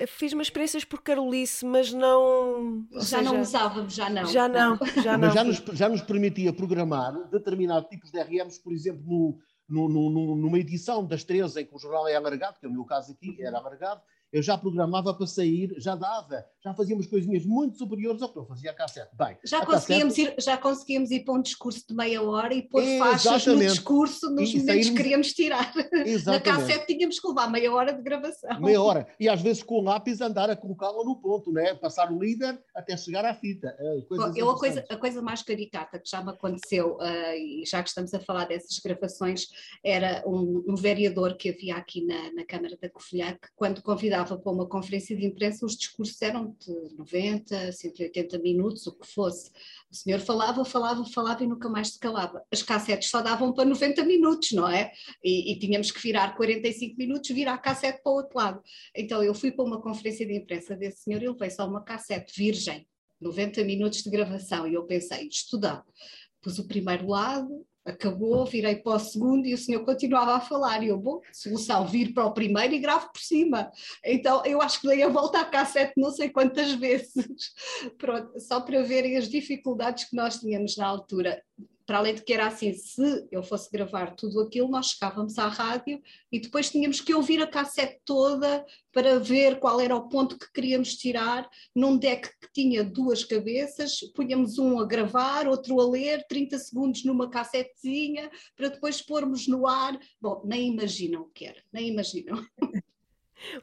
fiz umas experiências por Carolice, mas não. Já não seja, usávamos, já não. Já não, já não. Mas já nos, já nos permitia programar determinados tipos de RMs, por exemplo, no- no- no- numa edição das 13 em que o jornal é alargado, que é o meu caso aqui, era alargado, eu já programava para sair, já dava, já fazíamos coisinhas muito superiores ao que eu fazia a cassete. Bem, Já conseguíamos, cassete- ir, já conseguíamos ir para um discurso de meia hora e pôr faixas no Exatamente. discurso nos E momentos que queríamos tirar. Na Exatamente. cassete tínhamos que levar meia hora de gravação. Meia hora. E às vezes com o lápis andar a colocá-la no ponto, né? passar o líder até chegar à fita. Coisas Bom, eu a coisa, a coisa mais caricata que já me aconteceu, ah, e já que estamos a falar dessas gravações, era um, um vereador que havia aqui na, na Câmara da Covilhã, que quando convidava para uma conferência de imprensa, os discursos eram 90, 180 minutos, o que fosse. O senhor falava, falava, falava e nunca mais se calava. As cassetes só davam para 90 minutos, não é? E, e tínhamos que virar 45 minutos, virar a cassete para o outro lado. Então eu fui para uma conferência de imprensa desse senhor e levei só uma cassete virgem. 90 minutos de gravação e eu pensei, estudar. Pus o primeiro lado, acabou, virei para o segundo e o senhor continuava a falar. E eu, bom, solução, vir para o primeiro e gravo por cima. Então eu acho que dei a volta à cassete não sei quantas vezes. Pronto, só para verem as dificuldades que nós tínhamos na altura. Para além de que era assim, se eu fosse gravar tudo aquilo, nós chegávamos à rádio e depois tínhamos que ouvir a cassete toda para ver qual era o ponto que queríamos tirar num deck que tinha duas cabeças, punhamos um a gravar, outro a ler, 30 segundos numa cassetezinha, para depois pormos no ar. Bom, nem imaginam o que era, nem imaginam.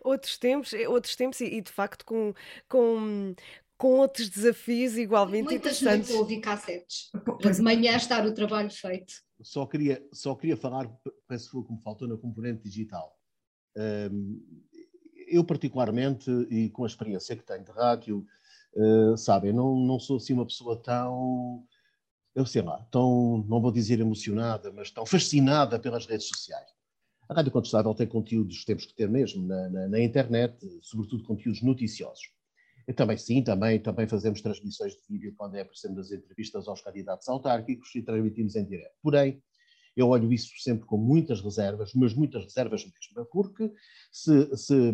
Outros tempos, outros tempos e, e, de facto com, com, com outros desafios igualmente Muitas interessantes. noites a ouvir cassetes, para Pois de manhã estar o trabalho feito. Só queria, só queria falar, penso que foi como faltou na componente digital. Eu, particularmente, e com a experiência que tenho de rádio, uh, sabem, não, não sou assim uma pessoa tão, eu sei lá, tão, não vou dizer emocionada, mas tão fascinada pelas redes sociais. A Rádio Contestável tem conteúdos, temos que ter mesmo, na, na, na internet, sobretudo conteúdos noticiosos. E também, sim, também, também fazemos transmissões de vídeo quando é, exemplo, as entrevistas aos candidatos autárquicos e transmitimos em direto. Porém, eu olho isso sempre com muitas reservas, mas muitas reservas mesmo, porque se, se,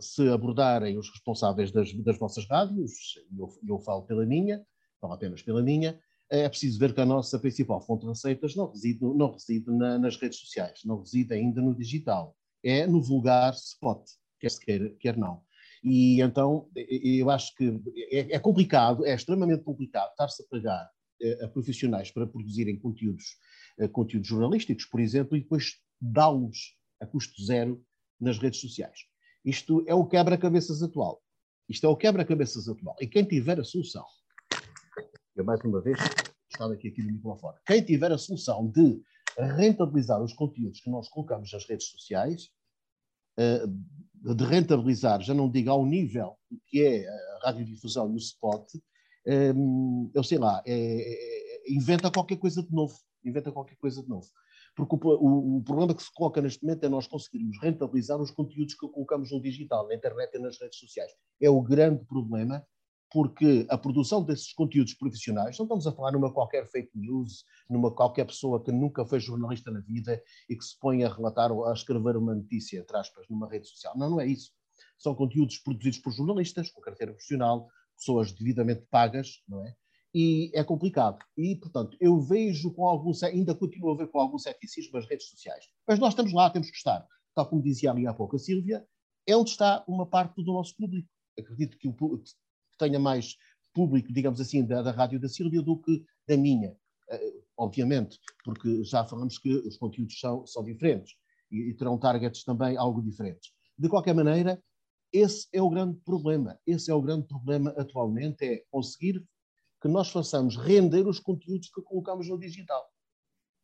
se abordarem os responsáveis das, das vossas rádios, e eu, eu falo pela minha, falo apenas pela minha, é preciso ver que a nossa principal fonte de receitas não reside, não reside na, nas redes sociais, não reside ainda no digital, é no vulgar spot, quer se queira, quer não. E então eu acho que é, é complicado, é extremamente complicado estar-se a pagar a profissionais para produzirem conteúdos, conteúdos jornalísticos, por exemplo, e depois dá-los a custo zero nas redes sociais. Isto é o quebra-cabeças atual. Isto é o quebra-cabeças atual. E quem tiver a solução, eu mais uma vez estava aqui, aqui no microfone, quem tiver a solução de rentabilizar os conteúdos que nós colocamos nas redes sociais, de rentabilizar, já não digo ao nível que é a radiodifusão e o spot, eu sei lá, é, é, inventa qualquer coisa de novo, inventa qualquer coisa de novo. Porque o, o, o, problema que se coloca neste momento é nós conseguirmos rentabilizar os conteúdos que colocamos no digital, na internet e nas redes sociais. É o grande problema, porque a produção desses conteúdos profissionais, não estamos a falar numa qualquer fake news, numa qualquer pessoa que nunca foi jornalista na vida e que se põe a relatar ou a escrever uma notícia, entre aspas, numa rede social. Não, não é isso. São conteúdos produzidos por jornalistas, com carteira profissional, pessoas devidamente pagas, não é? E é complicado. E, portanto, eu vejo com algum, ainda continuo a ver com algum ceticismo as redes sociais. Mas nós estamos lá, temos que estar. Tal como dizia ali há pouco a Sílvia, é onde está uma parte do nosso público. Acredito que, o, que tenha mais público, digamos assim, da, da rádio da Sílvia do que da minha. Uh, obviamente, porque já falamos que os conteúdos são, são diferentes. e, e terão targets também algo diferentes. De qualquer maneira, esse é o grande problema. Esse é o grande problema atualmente, é conseguir que nós façamos render os conteúdos que colocamos no digital.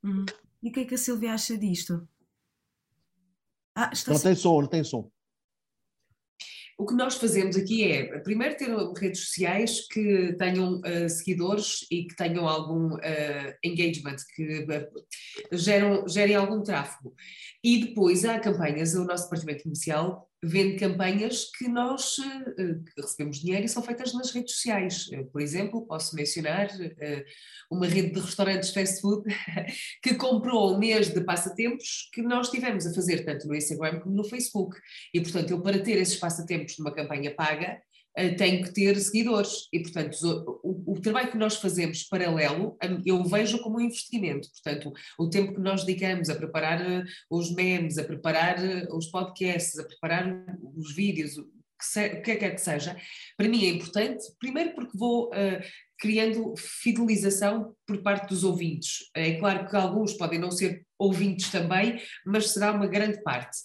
Uhum. E o que é que a Silvia acha disto? Ah, está Não tem som, não tem som. O que nós fazemos aqui é, primeiro, ter redes sociais que tenham uh, seguidores e que tenham algum uh, engagement, que uh, geram, gerem algum tráfego. E depois há campanhas, o nosso departamento comercial vende campanhas que nós que recebemos dinheiro e são feitas nas redes sociais. Por exemplo, posso mencionar uma rede de restaurantes fast food que comprou um mês de passatempos que nós tivemos a fazer tanto no Instagram como no Facebook. E, portanto, eu para ter esses passatempos numa campanha paga, tenho que ter seguidores e, portanto, o, o, trabalho que nós fazemos paralelo, eu vejo como um investimento. Portanto, o tempo que nós dedicamos a preparar os memes, a preparar os podcasts, a preparar os vídeos, o que quer que seja, para mim é importante, primeiro porque vou uh, criando fidelização por parte dos ouvintes. É claro que alguns podem não ser ouvintes também, mas será uma grande parte.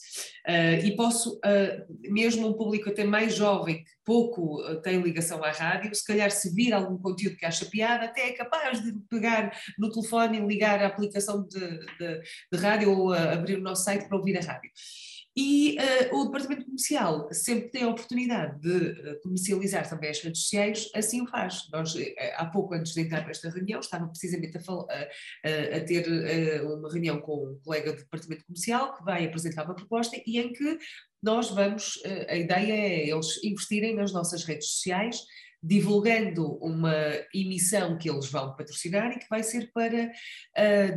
Uh, e posso, uh, mesmo um público até mais jovem, que pouco uh, tem ligação à rádio, se calhar se vir algum conteúdo que acha piada, até é capaz de pegar no telefone e ligar a aplicação de, de, de rádio ou abrir o nosso site para ouvir a rádio. E uh, o departamento comercial sempre tem a oportunidade de uh, comercializar também as redes sociais, assim o faz. Nós, uh, há pouco antes de entrar nesta reunião, estava precisamente a, a ter uma reunião com um colega do departamento comercial que vai apresentar uma proposta e em que nós vamos, a ideia é eles investirem nas nossas redes sociais, divulgando uma emissão que eles vão patrocinar e que vai ser para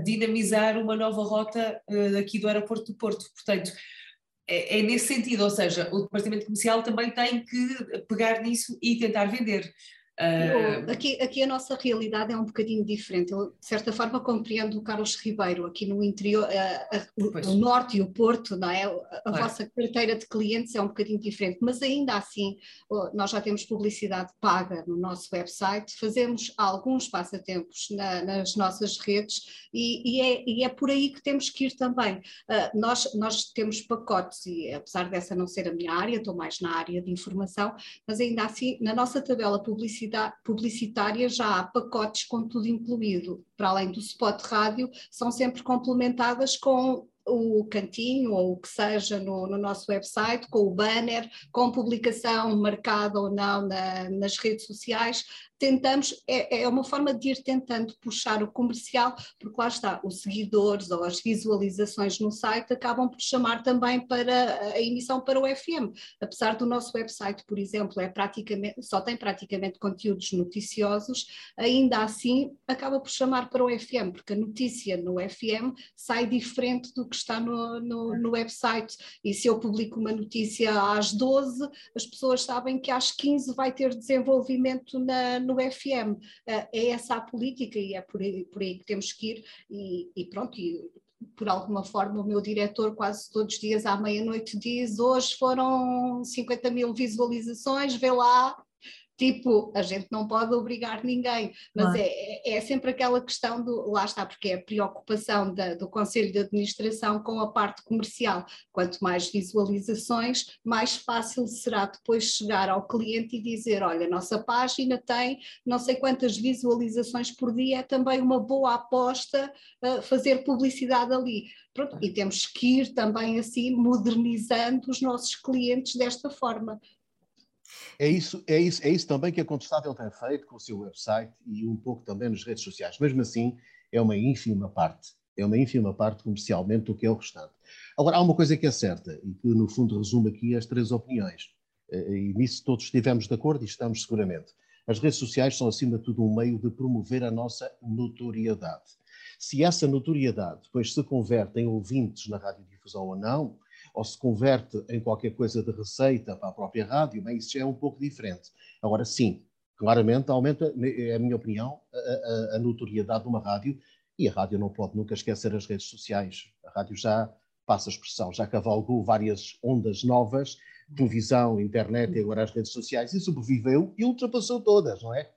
dinamizar uma nova rota aqui do aeroporto do Porto. Portanto, é, é, nesse sentido, ou seja, o departamento comercial também tem que pegar nisso e tentar vender. Uh... Aqui, aqui a nossa realidade é um bocadinho diferente. Eu, de certa forma, compreendo o Carlos Ribeiro, aqui no interior, uh, uh, o, norte e o Porto, não é? A, vossa carteira de clientes é um bocadinho diferente, mas ainda assim, nós já temos publicidade paga no nosso website, fazemos alguns passatempos na, nas nossas redes e, e, é, e, é, por aí que temos que ir também. Ah, nós, nós temos pacotes, e apesar dessa não ser a minha área, estou mais na área de informação, mas ainda assim, na nossa tabela publicitária, publicitária já há pacotes com tudo incluído. Para além do spot rádio, são sempre complementadas com o cantinho ou o que seja no, no, nosso website, com o banner, com publicação marcada ou não na, nas redes sociais, tentamos, é, é uma forma de ir tentando puxar o comercial, porque lá está, os seguidores ou as visualizações no site acabam por chamar também para a emissão para o FM. Apesar do nosso website, por exemplo, é praticamente, só tem praticamente conteúdos noticiosos, ainda assim acaba por chamar para o FM, porque a notícia no FM sai diferente do que está no, no, no website. E se eu publico uma notícia às 12, as pessoas sabem que às 15 vai ter desenvolvimento na no FM. Uh, é essa a política e é por aí, por aí que temos que ir e, e pronto, e, por alguma forma, o meu diretor quase todos os dias à meia-noite diz: hoje foram 50 mil visualizações, vê lá, Tipo, a gente não pode obrigar ninguém, mas é, é, é, sempre aquela questão do, lá está, porque é a preocupação da, do Conselho de Administração com a parte comercial. Quanto mais visualizações, mais fácil será depois chegar ao cliente e dizer: olha, nossa página tem não sei quantas visualizações por dia, é também uma boa aposta uh, fazer publicidade ali. Pronto, e temos que ir também assim modernizando os nossos clientes desta forma. É isso, é, isso, é isso também que a Contestável tem feito com o seu website e um pouco também nas redes sociais. Mesmo assim, é uma ínfima parte. É uma ínfima parte comercialmente do que é o restante. Agora, há uma coisa que é certa e que, no fundo, resume aqui as três opiniões. Eh, e nisso todos estivemos de acordo e estamos seguramente. As redes sociais são, acima de tudo, um meio de promover a nossa notoriedade. Se essa notoriedade depois se converte em ouvintes na radiodifusão ou não, ou se converte em qualquer coisa de receita para a própria rádio, bem, isso já é um pouco diferente. Agora, sim, claramente aumenta, é a minha opinião, a, a, a notoriedade de uma rádio e a rádio não pode nunca esquecer as redes sociais. A rádio já passa a expressão, já cavalgou várias ondas novas, televisão, internet e agora as redes sociais, e sobreviveu e ultrapassou todas, não é?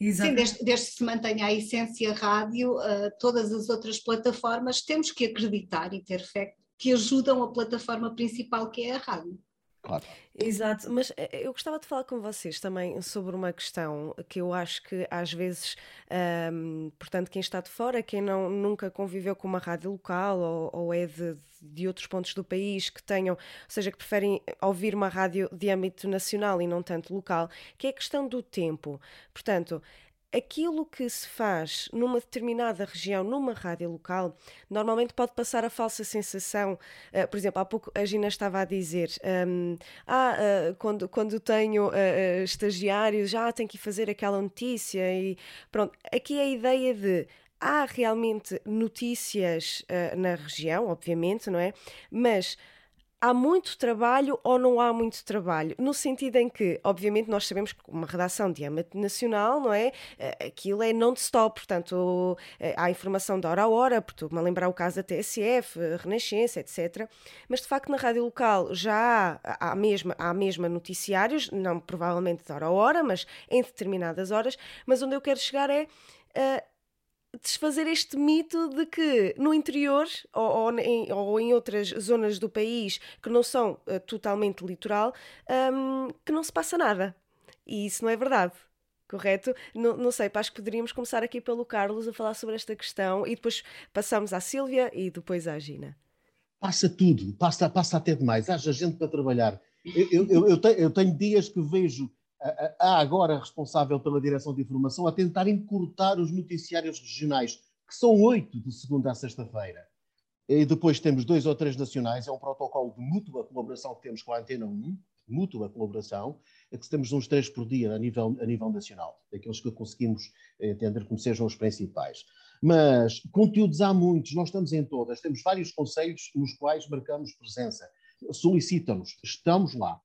Sim, desde, desde, que se mantenha a essência rádio, uh, todas as outras plataformas, temos que acreditar e ter fé que ajudam a plataforma principal que é a rádio. Claro. Exato, mas eh, eu gostava de falar com vocês também sobre uma questão que eu acho que às vezes, ahm, portanto, quem está de fora, quem não, nunca conviveu com uma rádio local ou, ou é de, de outros pontos do país que tenham, ou seja, que preferem ouvir uma rádio de âmbito nacional e não tanto local, que é a questão do tempo. Portanto, aquilo que se faz numa determinada região, numa rádio local, normalmente pode passar a falsa sensação. eh, por exemplo, há pouco a Gina estava a dizer: hum, ah, eh, quando, quando tenho eh, estagiários, já tenho que fazer aquela notícia. E pronto, aqui é a ideia de. Há realmente notícias na região, obviamente, não é? Mas há muito trabalho ou não há muito trabalho? No sentido em que, obviamente, nós sabemos que uma redação de âmbito nacional, não é? Eh, Aquilo é non-stop, portanto, eh, há informação de hora a hora, porque estou-me a lembrar o caso da TSF, eh, Renascença, etc. Mas, de facto, na rádio local já há, há, mesma, há mesma noticiários, não provavelmente de hora a hora, mas em determinadas horas. Mas onde eu quero chegar é. eh, desfazer este mito de que no interior ou, ou em, ou em outras zonas do país que não são eh, totalmente litoral, hum, que não se passa nada. E isso não é verdade. Correto? Não, não sei, acho que poderíamos começar aqui pelo Carlos a falar sobre esta questão e depois passamos à Sílvia e depois à Gina. Passa tudo, passa, passa até demais. Haja gente para trabalhar. Eu, eu, eu, eu tenho dias que vejo a agora responsável pela direção de informação a tentar encurtar os noticiários regionais, que são oito de segunda a sexta-feira. E depois temos dois ou três nacionais, é um protocolo de mútua colaboração que temos com a Antena 1, mútua colaboração, é que temos uns três por dia a nível, a nível nacional, daqueles que conseguimos entender como sejam os principais. Mas conteúdos há muitos, nós estamos em todas, temos vários conselhos nos quais marcamos presença, solicitam-nos, estamos lá.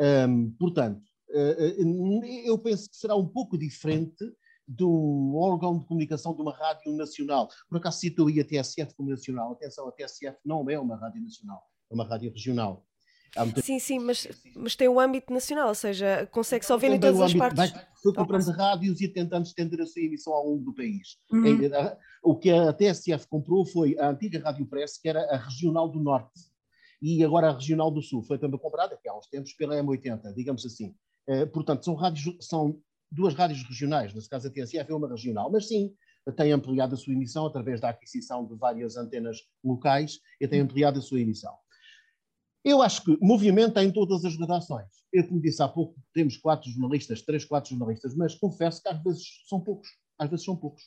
Hum, portanto, eh, eh, eu penso que será um pouco diferente de um órgão de comunicação de uma rádio nacional. Por acaso cito aí a TSF como nacional. Atenção, a TSF não é uma rádio nacional, é uma rádio regional. Muita Sim, sim, mas, mas tem o âmbito nacional, ou seja, consegue-se ouvir em todas as âmbito- partes. vai- foi comprando rádios e tentando estender a sua emissão ao longo do país. Uhum. O que a TSF comprou foi a antiga Rádio Press, que era a Regional do Norte, e agora a Regional do Sul. Foi também comprada, aqui há uns tempos, pela M80, digamos assim. Eh, portanto, são, rádios, são duas rádios regionais, nesse caso a TSF é uma regional, mas sim, tem ampliado a sua emissão através da aquisição de várias antenas locais e tem ampliado a sua emissão. Eu acho que movimenta em todas as redações. Eu, como disse há pouco, temos quatro jornalistas, três, quatro jornalistas, mas confesso que às vezes são poucos. Às vezes são poucos.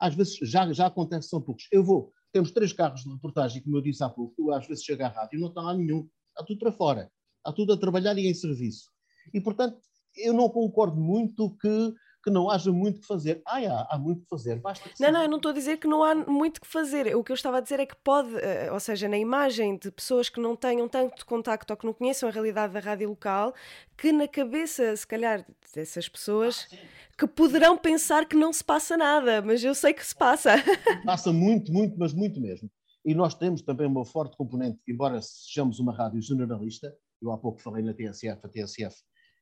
Às vezes já, já acontece são poucos. Eu vou, temos três carros de reportagem, como eu disse há pouco, às vezes chego à rádio e não está lá nenhum. Está tudo para fora. Está tudo a trabalhar e em serviço. E, portanto, eu não concordo muito que, que não haja muito que fazer. Ah, há, há muito que fazer. Basta que Não, não, eu não estou a dizer que não há muito que fazer. O que eu estava a dizer é que pode, eh, ou seja, na imagem de pessoas que não tenham tanto contacto ou que não conheçam a realidade da rádio local, que na cabeça, se calhar, dessas pessoas, que poderão pensar que não se passa nada, mas eu sei que se passa. Passa muito, muito, mas muito mesmo. E nós temos também uma forte componente, embora sejamos uma rádio generalista, eu há pouco falei na TSF, a TSF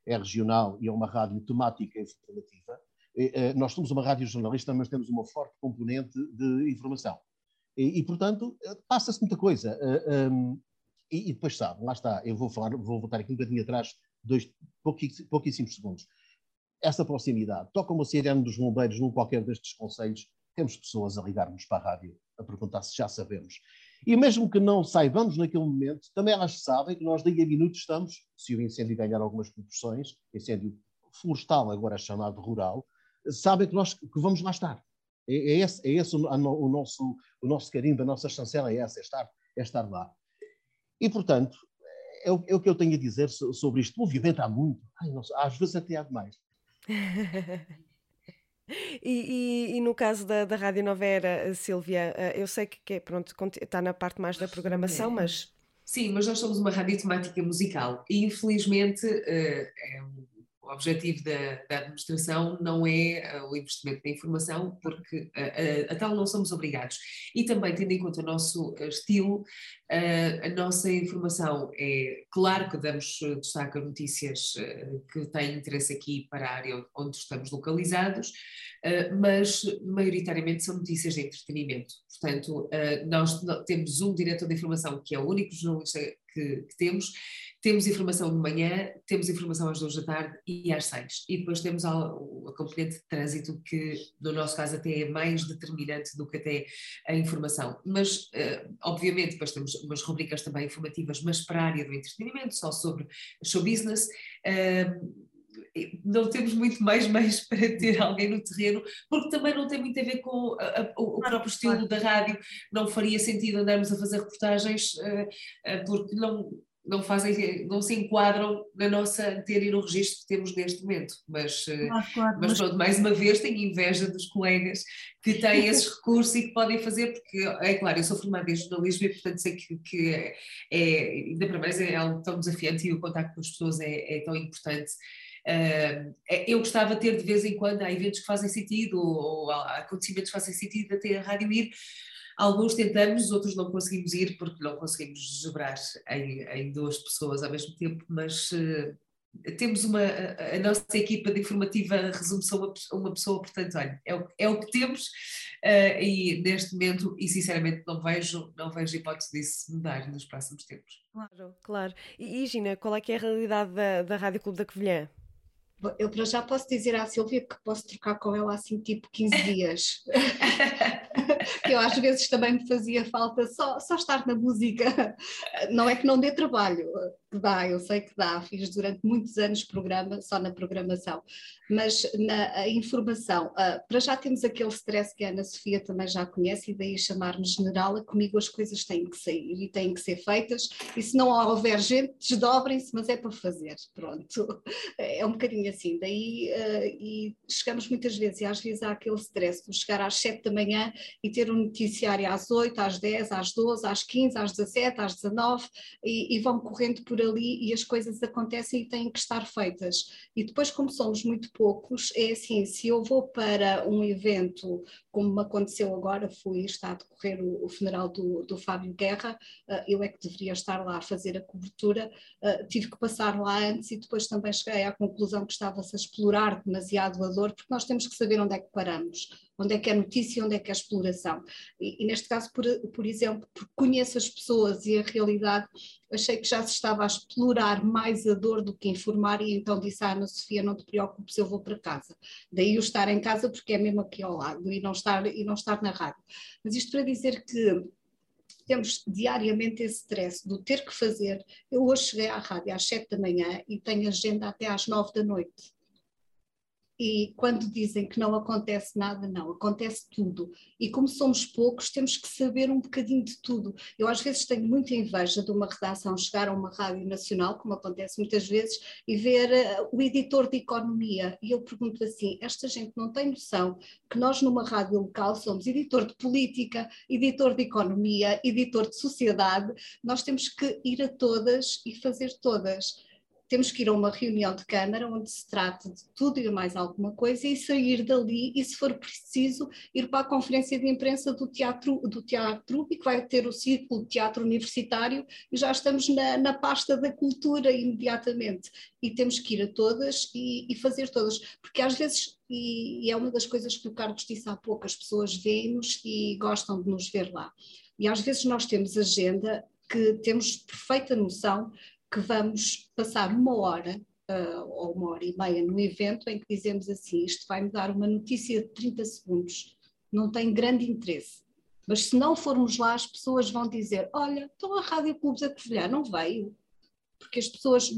é regional e é uma rádio temática informativa. Eh, Nós somos uma rádio jornalista, mas temos uma forte componente de informação. E, e, portanto, eh, passa-se muita coisa. Eh, um, E, e depois sabe, lá está, eu vou falar, vou voltar aqui um bocadinho atrás, dois, pouquíssimos segundos. Essa proximidade, toca uma sirene dos bombeiros num qualquer destes conselhos, temos pessoas a ligar-nos para a rádio a perguntar se já sabemos. E mesmo que não saibamos naquele momento, também elas sabem que nós, daí a minutos, estamos, se o incêndio ganhar algumas proporções, incêndio florestal, agora chamado rural, sabem que nós que vamos lá estar. É, é esse, é esse o, o nosso, o nosso carimbo, a nossa chancela é essa, é estar, é estar lá. E, portanto, é o, é o que eu tenho a dizer so- sobre isto. Movimento há muito, Ai, não sei, às vezes até há demais. E, e- e no caso da, da Rádio Nova Era, Silvia, eh, eu sei que, que é, pronto, está na parte mais da programação, mas Sim, mas nós somos uma rádio temática musical e infelizmente eh, é um- o objetivo da, da, administração não é uh, o investimento na informação, porque uh, a tal não somos obrigados. E também, tendo em conta o nosso estilo, a nossa informação é, claro que damos destaque a notícias que têm interesse aqui para a área onde estamos localizados, mas maioritariamente são notícias de entretenimento. Portanto, nós temos um diretor de informação que é o único jornalista que, que temos, temos informação de manhã, temos informação às duas da tarde e às seis. E depois temos a, a componente de trânsito, que no nosso caso até é mais determinante do que até a informação. Mas, uh, obviamente, depois temos umas rubricas também informativas, mas para a área do entretenimento, só sobre show business. Uh, não temos muito mais meios para ter alguém no terreno, porque também não tem muito a ver com a, a, o próprio estilo da rádio, não faria sentido andarmos a fazer reportagens, uh, uh, porque não, não fazem, não se enquadram na nossa antena e no registro que temos neste momento. Mas, eh, claro, claro, mas, mas pronto, mais uma vez tenho inveja dos colegas que têm esses recursos e que podem fazer, porque é claro, eu sou formada em jornalismo e portanto sei que, que é, é, ainda para mais é algo tão desafiante e o contacto com as pessoas é, é tão importante. Uh, eu gostava de ter de vez em quando, há eventos que fazem sentido ou, ou há acontecimentos que fazem sentido até a rádio ir, Alguns tentamos, outros não conseguimos ir porque não conseguimos desdobrar em, em duas pessoas ao mesmo tempo, mas uh, temos uma, a, a, nossa equipa de informativa resume-se a uma, uma, pessoa, portanto, olha, é o, é o que temos uh, e neste momento, e sinceramente não vejo, não vejo hipótese disso mudar nos próximos tempos. Claro, claro. E, e Gina, qual é que é a realidade da, da Rádio Clube da Covilhã? Eu já posso dizer à Silvia que posso trocar com ela assim tipo 15 dias. que eu às vezes também me fazia falta só, só estar na música. Não é que não dê trabalho, que dá, eu sei que dá, fiz durante muitos anos programa, só na programação, mas na informação, uh, para já temos aquele stress que a Ana Sofia também já conhece, e daí chamar-me general, comigo as coisas têm que sair e têm que ser feitas, e se não houver gente, desdobrem-se, mas é para fazer, pronto. É um bocadinho assim, daí, uh, e chegamos muitas vezes, e às vezes há aquele stress de chegar às 7 da manhã e ter um noticiário às 8, às 10, às 12, às 15, às 17, às 19, e, e vão correndo por ali e as coisas acontecem e têm que estar feitas. E depois, como somos muito poucos, é assim, se eu vou para um evento, como me aconteceu agora, fui, está a decorrer o, o funeral do, do Fábio Guerra, uh, eu é que deveria estar lá a fazer a cobertura, uh, tive que passar lá antes e depois também cheguei à conclusão que estava-se a explorar demasiado a dor, porque nós temos que saber onde é que paramos onde é que é notícia, onde é que é exploração. E, e, neste caso, por, por exemplo, porque conheço as pessoas e a realidade, achei que já se estava a explorar mais a dor do que informar e então disse à Ana Sofia, não te preocupes, eu vou para casa. Daí o estar em casa porque é mesmo aqui ao lado e não estar, e não estar na rádio. Mas isto para dizer que temos diariamente esse stress do ter que fazer. Eu hoje cheguei à rádio às 7 da manhã e tenho agenda até às 9 da noite e quando dizem que não acontece nada, não, acontece tudo. E como somos poucos, temos que saber um bocadinho de tudo. Eu às vezes tenho muita inveja de uma redação chegar a uma rádio nacional, como acontece muitas vezes, e ver uh, o editor de economia. E eu pergunto assim: esta gente não tem noção que nós numa rádio local somos editor de política, editor de economia, editor de sociedade, nós temos que ir a todas e fazer todas temos que ir a uma reunião de Câmara onde se trata de tudo e mais alguma coisa e sair dali e, se for preciso, ir para a conferência de imprensa do teatro, do teatro e que vai ter o círculo de teatro universitário e já estamos na, na pasta da cultura imediatamente. E temos que ir a todas e, e fazer todas, porque às vezes, e, e, é uma das coisas que o Carlos disse há pouco, as pessoas veem-nos e gostam de nos ver lá. E às vezes nós temos agenda que temos perfeita noção que vamos passar uma hora uh, ou uma hora e meia no evento em que dizemos assim: isto vai-me dar uma notícia de 30 segundos, não tem grande interesse. Mas se não formos lá, as pessoas vão dizer: Olha, então a Rádio Clubes a Covilhã não veio, porque as pessoas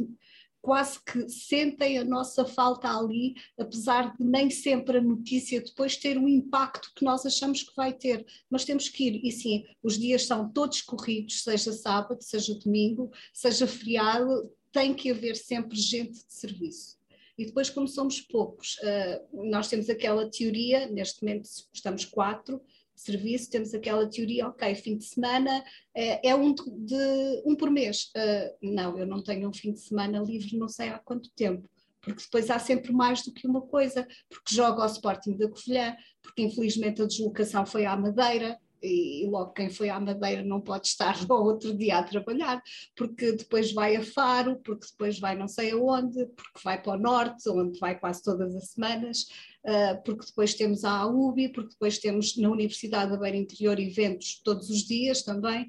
quase que sentem a nossa falta ali, apesar de nem sempre a notícia depois ter o impacto que nós achamos que vai ter. Mas temos que ir, e sim, os dias são todos corridos, seja sábado, seja domingo, seja feriado, tem que haver sempre gente de serviço. E depois, como somos poucos, uh, nós temos aquela teoria, neste momento estamos quatro, serviço, temos aquela teoria, ok, fim de semana é, é um, de, um por mês. Uh, não, eu não tenho um fim de semana livre não sei há quanto tempo. porque depois há sempre mais do que uma coisa, porque joga ao Sporting da Covilhã, porque infelizmente a deslocação foi à Madeira, e, logo quem foi à Madeira não pode estar no outro dia a trabalhar, porque depois vai a Faro, porque depois vai não sei aonde, porque vai para o Norte, onde vai quase todas as semanas, uh, porque depois temos a AUBI, porque depois temos na Universidade da Beira Interior eventos todos os dias também,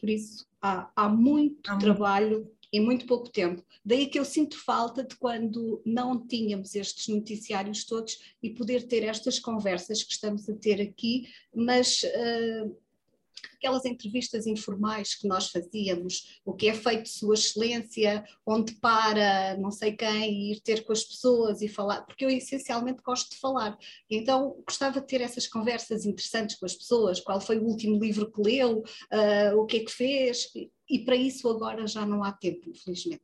por isso há, há muito há trabalho muito em muito pouco tempo. Daí que eu sinto falta de quando não tínhamos estes noticiários todos e poder ter estas conversas que estamos a ter aqui, mas uh, aquelas entrevistas informais que nós fazíamos, o que é feito Sua Excelência, onde para não sei quem, e ir ter com as pessoas e falar, porque eu essencialmente gosto de falar. Então gostava de ter essas conversas interessantes com as pessoas, qual foi o último livro que leu, uh, o que é que fez, e para isso agora já não há tempo, infelizmente.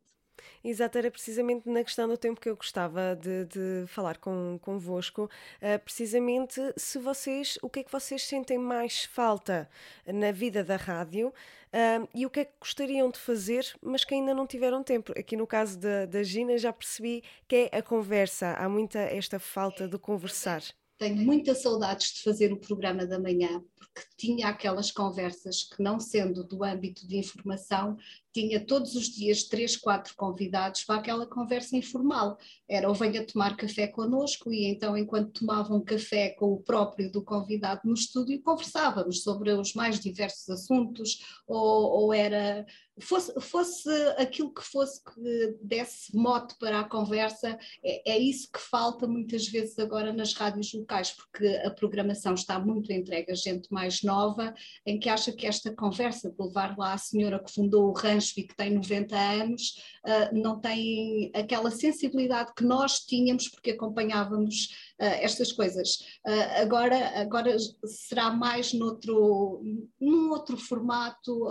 Exato, era precisamente na questão do tempo que eu gostava de, de falar com, convosco, uh, precisamente se vocês, o que é que vocês sentem mais falta na vida da rádio uh, e o que é que gostariam de fazer, mas que ainda não tiveram tempo. Aqui no caso da, da Gina já percebi que é a conversa, há muita esta falta de conversar. Tenho muitas saudades de fazer o programa da manhã, porque tinha aquelas conversas que, não sendo do âmbito de informação, tinha todos os dias três, quatro convidados para aquela conversa informal. Era ou venha tomar café connosco, e então, enquanto tomavam café com o próprio do convidado no estúdio, conversávamos sobre os mais diversos assuntos, ou, ou era fosse, fosse aquilo que fosse que desse mote para a conversa, é, é, isso que falta muitas vezes agora nas rádios locais, porque a programação está muito entregue a gente mais nova, em que acha que esta conversa de levar lá a senhora que fundou o rancho e que tem 90 anos, uh, não tem aquela sensibilidade que nós tínhamos porque acompanhávamos uh, estas coisas. Uh, agora, agora será mais noutro, num outro formato.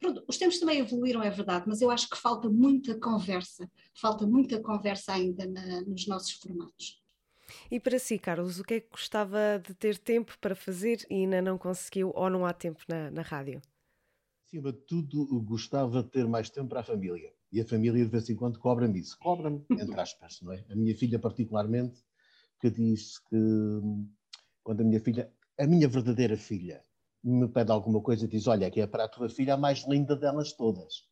Pronto, os tempos também evoluíram, é verdade, mas eu acho que falta muita conversa, falta muita conversa ainda na, nos nossos formatos. E para si, Carlos, o que é que gostava de ter tempo para fazer e ainda não conseguiu ou não há tempo na, na rádio? Acima de tudo, gostava de ter mais tempo para a família. E a família de vez em quando cobra-me isso. Cobra-me, entre aspas, não é? A minha filha, particularmente, que diz que quando a minha filha, a minha verdadeira filha, me pede alguma coisa, diz: Olha, que é para a tua filha a mais linda delas todas.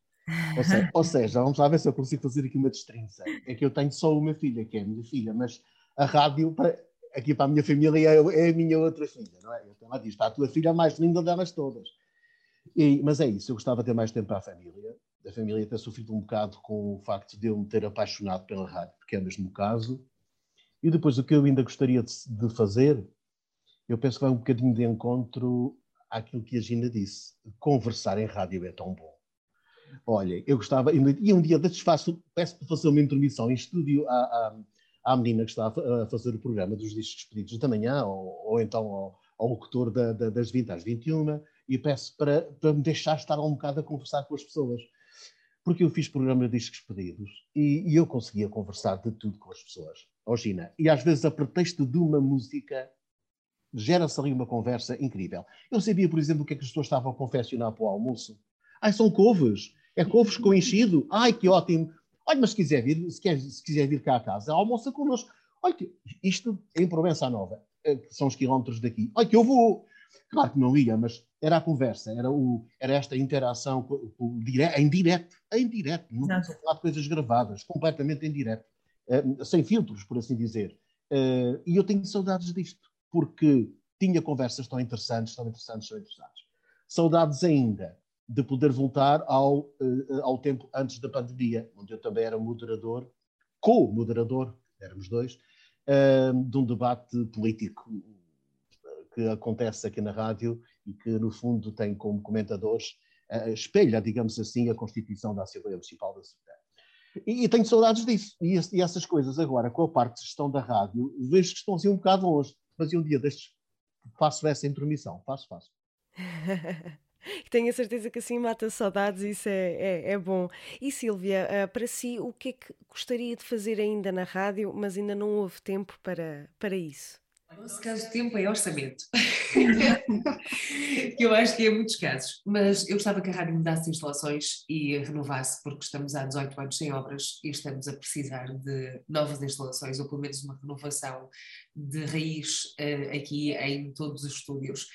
Ou seja, ou seja, vamos lá ver se eu consigo fazer aqui uma destrinça. É que eu tenho só uma filha, que é a minha filha, mas a rádio, para, aqui para a minha família, é, é, a minha outra filha, não é? Então ela diz, para a tua filha a mais linda delas todas. E, mas é isso, eu gostava de ter mais tempo para a família. A família tem sofrido um bocado com o facto de eu me ter apaixonado pela rádio, porque é o mesmo caso. E depois o que eu ainda gostaria de, de fazer, eu penso que vai um bocadinho de encontro àquilo que a Gina disse. Conversar em rádio é tão bom. Olha, eu gostava, e um dia destes faço, peço para fazer uma intermissão em estúdio à, à, à menina que está a fazer o programa dos discos pedidos da manhã, ou, ou então ao, ao locutor da, da, das 20 às 21, e peço para, para me deixar estar um bocado a conversar com as pessoas. Porque eu fiz programa de discos pedidos e, e eu conseguia conversar de tudo com as pessoas. Oh, Gina, e às vezes a pretexto de uma música gera-se ali uma conversa incrível. Eu sabia, por exemplo, o que é que as pessoas estavam a confeccionar para o almoço. Ai, são couves. É couves com enchido. Ai, que ótimo. Olha, mas se quiser vir, se, quer, se quiser vir cá a casa, almoça connosco. Olha, isto é em Provença Nova, eh, que são os quilómetros daqui. Olha, que eu vou. Claro que não ia, mas era a conversa, era, o, era esta interação com, com, em direto, em direto, não estou a falar de coisas gravadas, completamente em direto, uh, sem filtros, por assim dizer. Uh, e eu tenho saudades disto, porque tinha conversas tão interessantes, tão interessantes, tão interessantes. Saudades ainda de poder voltar ao, uh, ao tempo antes da pandemia, onde eu também era moderador, co-moderador, éramos dois, de um debate político que acontece aqui na rádio e que, no fundo, tem como comentadores, uh, espelha, digamos assim, a Constituição da Assembleia Municipal da cidade. E, e, tenho saudades disso. E, e, essas coisas agora, com a parte de gestão da rádio, vejo que estão assim um bocado longe. Mas um dia destes faço essa intromissão. Faço, faço. Tenho a certeza que assim mata saudades, isso é, é, é bom. E Silvia, uh, para si, o que é que gostaria de fazer ainda na rádio, mas ainda não houve tempo para, para isso? No nosso caso, tempo é orçamento. que eu acho que é muitos casos. Mas eu gostava que a rádio mudasse instalações e renovasse, porque estamos há 18 anos sem obras e estamos a precisar de novas instalações, ou pelo menos uma renovação de raiz uh, aqui em todos os estúdios.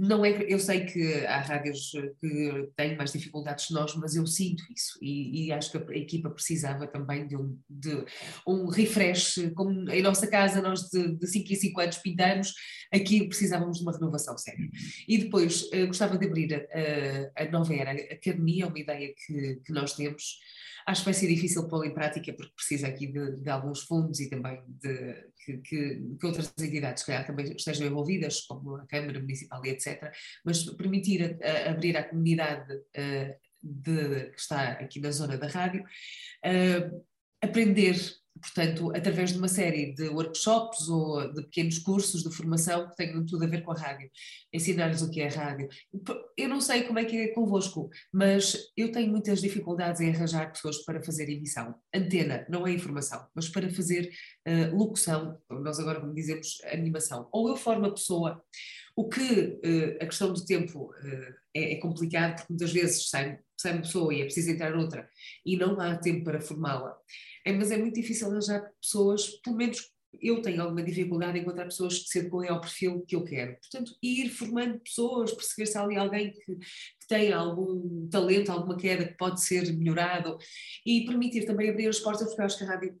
Não é, eu sei que há rádios que têm mais dificuldades que nós, mas eu sinto isso. E, e acho que a, equipa precisava também de um, de um refresh, como em nossa casa nós de, de 5 em 5 anos pintamos, aqui precisávamos de uma renovação séria. E depois uh, gostava de abrir a, a, nova era, a academia, uma ideia que, que nós temos, acho que vai ser difícil pô-la em prática porque precisa aqui de, de alguns fundos e também de que, que, que, outras entidades, se calhar, também estejam envolvidas, como a Câmara Municipal e etc., mas permitir a, a abrir à comunidade uh, de, que está aqui na zona da rádio, uh, aprender portanto, através de uma série de workshops ou de pequenos cursos de formação que tenham tudo a ver com a rádio, ensinar-lhes o que é rádio. Eu não sei como é que é convosco, mas eu tenho muitas dificuldades em arranjar pessoas para fazer emissão. Antena, não é informação, mas para fazer uh, locução, nós agora como dizemos, animação. Ou eu formo a pessoa, o que uh, a questão do tempo uh, é, é, complicado, porque muitas vezes sai, sai uma pessoa e é preciso entrar outra e não há tempo para formá-la. É, mas é muito difícil arranjar pessoas, pelo menos eu tenho alguma dificuldade em encontrar pessoas que se adequem ao perfil que eu quero. Portanto, ir formando pessoas, perceber se há ali alguém que, que tem algum talento, alguma queda que pode ser melhorado e permitir também abrir as portas, porque eu acho que a rádio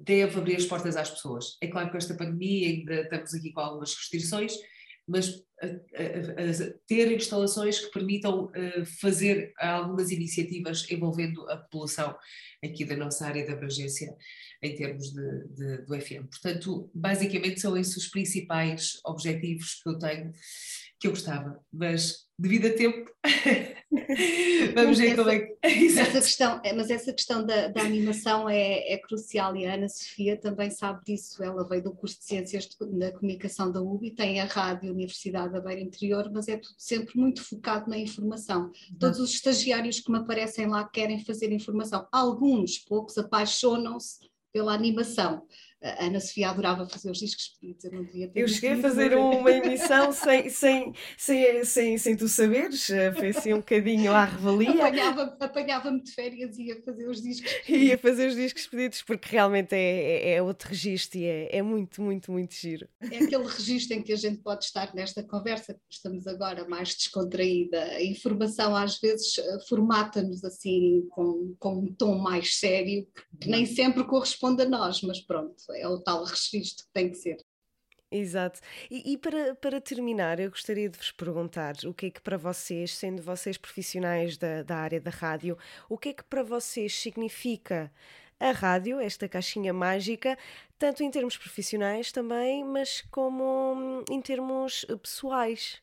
deve abrir as portas às pessoas. É claro que esta pandemia ainda estamos aqui com algumas restrições, mas a, a, a ter instalações que permitam uh, fazer algumas iniciativas envolvendo a população aqui da nossa área de abrangência em termos de, de, do FM. Portanto, basicamente são esses os principais objetivos que eu tenho, que eu gostava, mas devido a tempo Vamos ver essa, como é que. essa questão, é, mas essa questão da, da animação é, é, crucial e a Ana Sofia também sabe disso. Ela veio do curso de Ciências da Comunicação da UBI, tem a Rádio Universidade da Beira Interior, mas é tudo sempre muito focado na informação. Todos os estagiários que me aparecem lá querem fazer informação. Alguns, poucos, apaixonam-se pela animação a Ana Sofia adorava fazer os discos pedidos, eu não devia ter. Eu cheguei a fazer uma emissão sem, sem, sem, sem, sem tu saberes, eh, foi assim um bocadinho à revelia. Apanhava-me apanhava de férias e ia fazer os discos. Ia fazer os discos pedidos, porque realmente é, é, é outro registro e é, é muito, muito, muito giro. É aquele registro em que a gente pode estar nesta conversa, estamos agora mais descontraída. A informação às vezes eh, formata-nos assim com, com um tom mais sério, que nem sempre corresponde a nós, mas pronto é o tal registro que tem que ser. Exato. E, e, para, para terminar, eu gostaria de vos perguntar o que é que para vocês, sendo vocês profissionais da, da área da rádio, o que é que para vocês significa a rádio, esta caixinha mágica, tanto em termos profissionais também, mas como hum, em termos pessoais?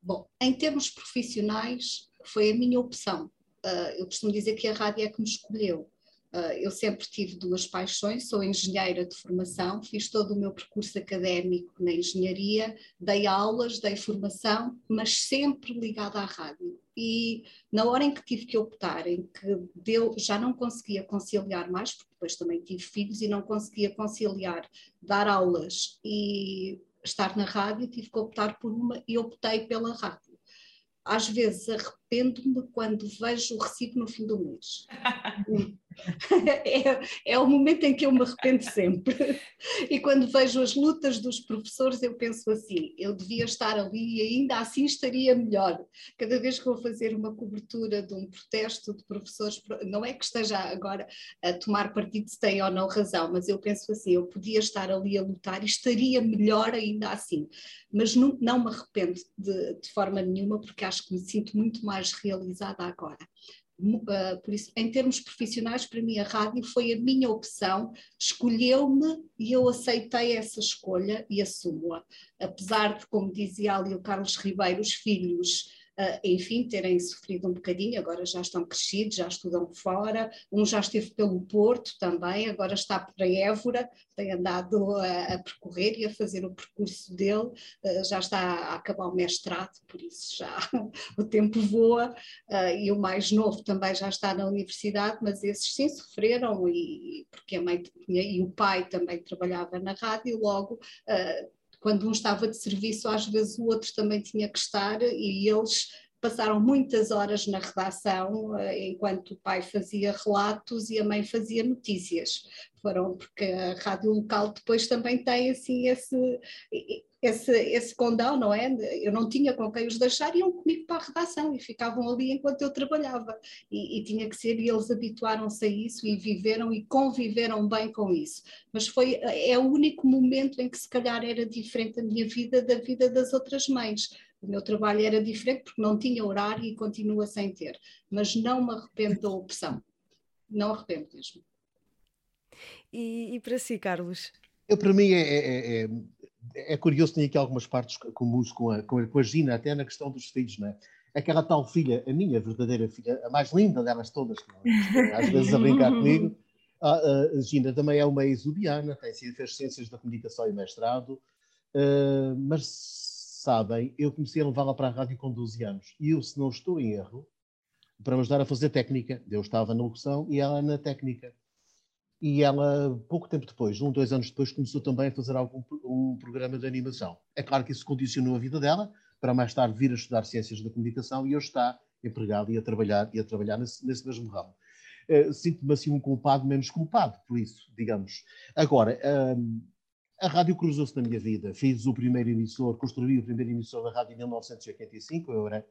Bom, em termos profissionais, foi a minha opção. Uh, eu costumo dizer que a rádio é que me escolheu. Ah, eu sempre tive duas paixões, sou engenheira de formação, fiz todo o meu percurso académico na engenharia, dei aulas, dei formação, mas sempre ligada à rádio. E na hora em que tive que optar, em que deu, já não conseguia conciliar mais, porque depois também tive filhos e não conseguia conciliar dar aulas e estar na rádio, tive que optar por uma e optei pela rádio. Às vezes arrependo-me quando vejo o recibo no fim do mês. é, é o momento em que eu me arrependo sempre. E quando vejo as lutas dos professores, eu penso assim: eu devia estar ali e ainda assim estaria melhor. Cada vez que vou fazer uma cobertura de um protesto de professores, não é que esteja agora a tomar partido se tem ou não razão, mas eu penso assim: eu podia estar ali a lutar e estaria melhor ainda assim. Mas não, não me arrependo de, de forma nenhuma, porque acho que me sinto muito mais realizada agora. Uh, por isso, em termos profissionais, para mim a rádio foi a minha opção, escolheu-me e eu aceitei essa escolha e assumo-a. Apesar de, como dizia ali o Carlos Ribeiro, os filhos enfim, terem sofrido um bocadinho, agora já estão crescidos, já estudam fora, um já esteve pelo Porto também, agora está para Évora, tem andado a, a percorrer e a fazer o percurso dele, uh, já está a acabar o mestrado, por isso já o tempo voa, uh, e o mais novo também já está na universidade, mas esses sim sofreram, e, porque a mãe tinha, e o pai também trabalhava na rádio, logo quando um estava de serviço, às vezes o outro também tinha que estar, e eles passaram muitas horas na redação, enquanto o pai fazia relatos e a mãe fazia notícias. Foram porque a rádio local depois também tem assim esse esse, esse condão, não é? Eu não tinha com quem os deixar, iam comigo para a redação e ficavam ali enquanto eu trabalhava. E, e tinha que ser, e eles habituaram-se a isso e viveram e conviveram bem com isso. Mas foi, é o único momento em que se calhar era diferente a minha vida da vida das outras mães. O meu trabalho era diferente porque não tinha horário e continua sem ter. Mas não me arrependo da opção. Não arrependo mesmo. E, e para si, Carlos? Eu, para mim, é, é, é é curioso, tem aqui algumas partes comuns com a, com a, com a Gina, até na questão dos filhos, não é? Aquela tal filha, a minha verdadeira filha, a mais linda delas todas, é? às vezes a brincar comigo, a, a, Gina também é uma exubiana, tem fez Ciências da Comunicação e mestrado, uh, mas sabem, eu comecei a levá-la para a rádio com 12 anos, e eu, se não estou em erro, para me ajudar a fazer técnica, eu estava na locução e ela na técnica e ela, pouco tempo depois, um, dois anos depois, começou também a fazer algum, um programa de animação. É claro que isso condicionou a vida dela, para mais tarde vir a estudar Ciências da Comunicação e hoje está empregada e a trabalhar, e a trabalhar nesse, nesse mesmo ramo. Uh, Sinto-me assim um culpado menos culpado por isso, digamos. Agora, um, a rádio cruzou-se na minha vida. Fiz o primeiro emissor, construí o primeiro emissor da rádio em 1985. Eu era,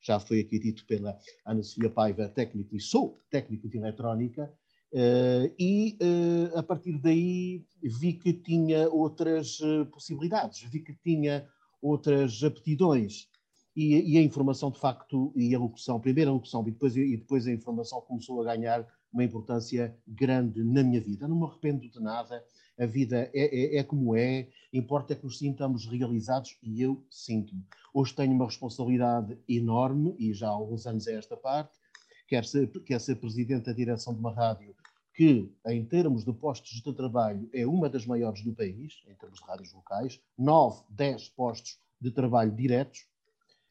já foi aqui dito pela Ana Sofia Paiva, técnico e sou técnico de eletrónica. Uh, e uh, a partir daí vi que tinha outras uh, possibilidades, vi que tinha outras aptidões e, e, a informação de facto e a locução, primeiro a locução e depois, e depois a informação começou a ganhar uma importância grande na minha vida. Não me arrependo de nada, a vida é, é, é como é, importa que nos sintamos realizados e eu sinto-me. Hoje tenho uma responsabilidade enorme e já há alguns anos é esta parte, quer ser, quer ser presidente da direção de uma rádio que, em termos de postos de trabalho, é uma das maiores do país, em termos de rádios locais, 9, 10 postos de trabalho diretos,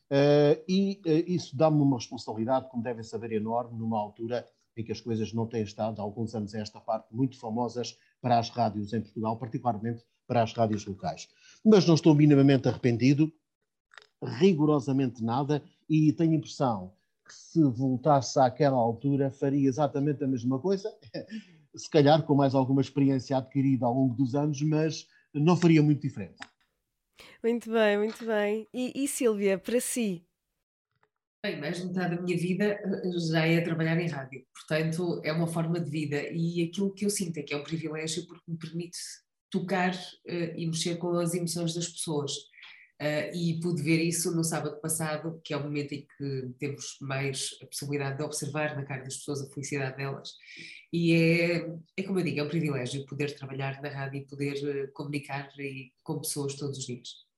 uh, e uh, isso dá-me uma responsabilidade, como devem saber, enorme, numa altura em que as coisas não têm estado, há alguns anos a esta parte, muito famosas para as rádios em Portugal, particularmente para as rádios locais. Mas não estou minimamente arrependido, rigorosamente nada, e tenho a impressão que se voltasse àquela altura faria exatamente a mesma coisa, se calhar com mais alguma experiência adquirida ao longo dos anos, mas não faria muito diferente. Muito bem, muito bem. E, e Sílvia, para si? Bem, mais metade da minha vida eh, já é trabalhar em rádio, portanto é uma forma de vida e aquilo que eu sinto é que é um privilégio porque me permite tocar uh, e mexer com as emoções das pessoas. Uh, e pude ver isso no sábado passado, que é o momento em que temos mais a possibilidade de observar na cara das pessoas a felicidade delas. E é, é como eu digo, é um privilégio poder trabalhar na rádio e poder uh, comunicar e, com pessoas todos os dias.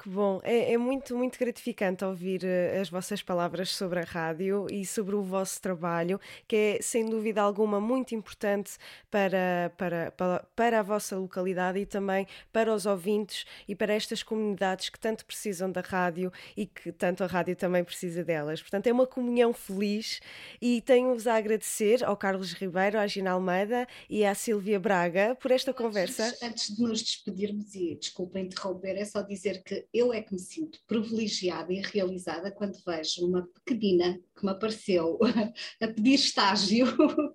Que bom, é, é, muito, muito gratificante ouvir uh, as vossas palavras sobre a rádio e sobre o vosso trabalho, que é sem dúvida alguma muito importante para, para, para, para a vossa localidade e também para os ouvintes e para estas comunidades que tanto precisam da rádio e que tanto a rádio também precisa delas. Portanto, é uma comunhão feliz e tenho-vos a agradecer ao Carlos Ribeiro, à Gina Almeida e à Silvia Braga por esta conversa. Antes, antes de nos despedirmos, e desculpa interromper, é só dizer que eu é que me sinto privilegiada e realizada quando vejo uma pequenina que me apareceu a pedir estágio, uh,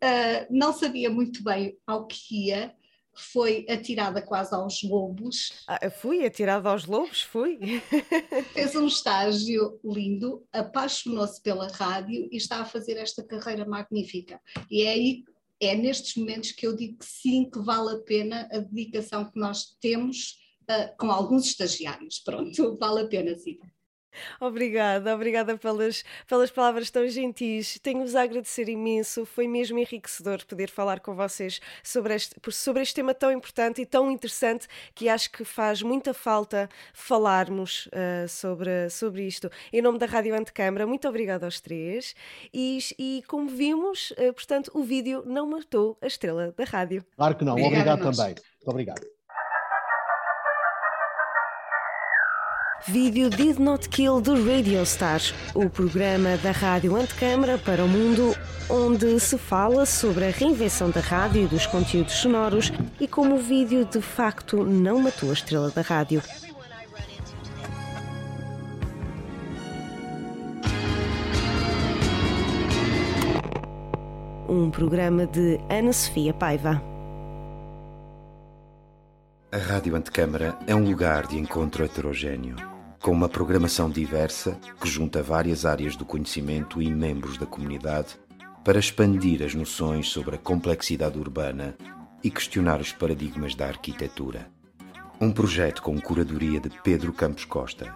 não sabia muito bem ao que ia, foi atirada quase aos lobos. Ah, fui atirada aos lobos, fui. Fez um estágio lindo, apaixonou-se pela rádio e está a fazer esta carreira magnífica. E é aí é nestes momentos que eu digo que sim, que vale a pena a dedicação que nós temos uh, com alguns estagiários. Pronto, vale a pena sim. Obrigada, obrigada pelas, pelas palavras tão gentis. Tenho-vos a agradecer imenso. Foi mesmo enriquecedor poder falar com vocês sobre este, sobre este tema tão importante e tão interessante que acho que faz muita falta falarmos uh, sobre, sobre isto. Em nome da Rádio Antecâmara, muito obrigada aos três. E, e como vimos, uh, portanto, o vídeo não matou a estrela da rádio. Claro que não. Obrigada obrigado também. Muito obrigado. Vídeo Did Not Kill the Radio Stars, o programa da Rádio Antecâmara para o mundo, onde se fala sobre a reinvenção da rádio e dos conteúdos sonoros e como o vídeo de facto não matou a estrela da rádio. Um programa de Ana Sofia Paiva. A Rádio Antecâmara é um lugar de encontro heterogêneo, com uma programação diversa que junta várias áreas do conhecimento e membros da comunidade para expandir as noções sobre a complexidade urbana e questionar os paradigmas da arquitetura. Um projeto com curadoria de Pedro Campos Costa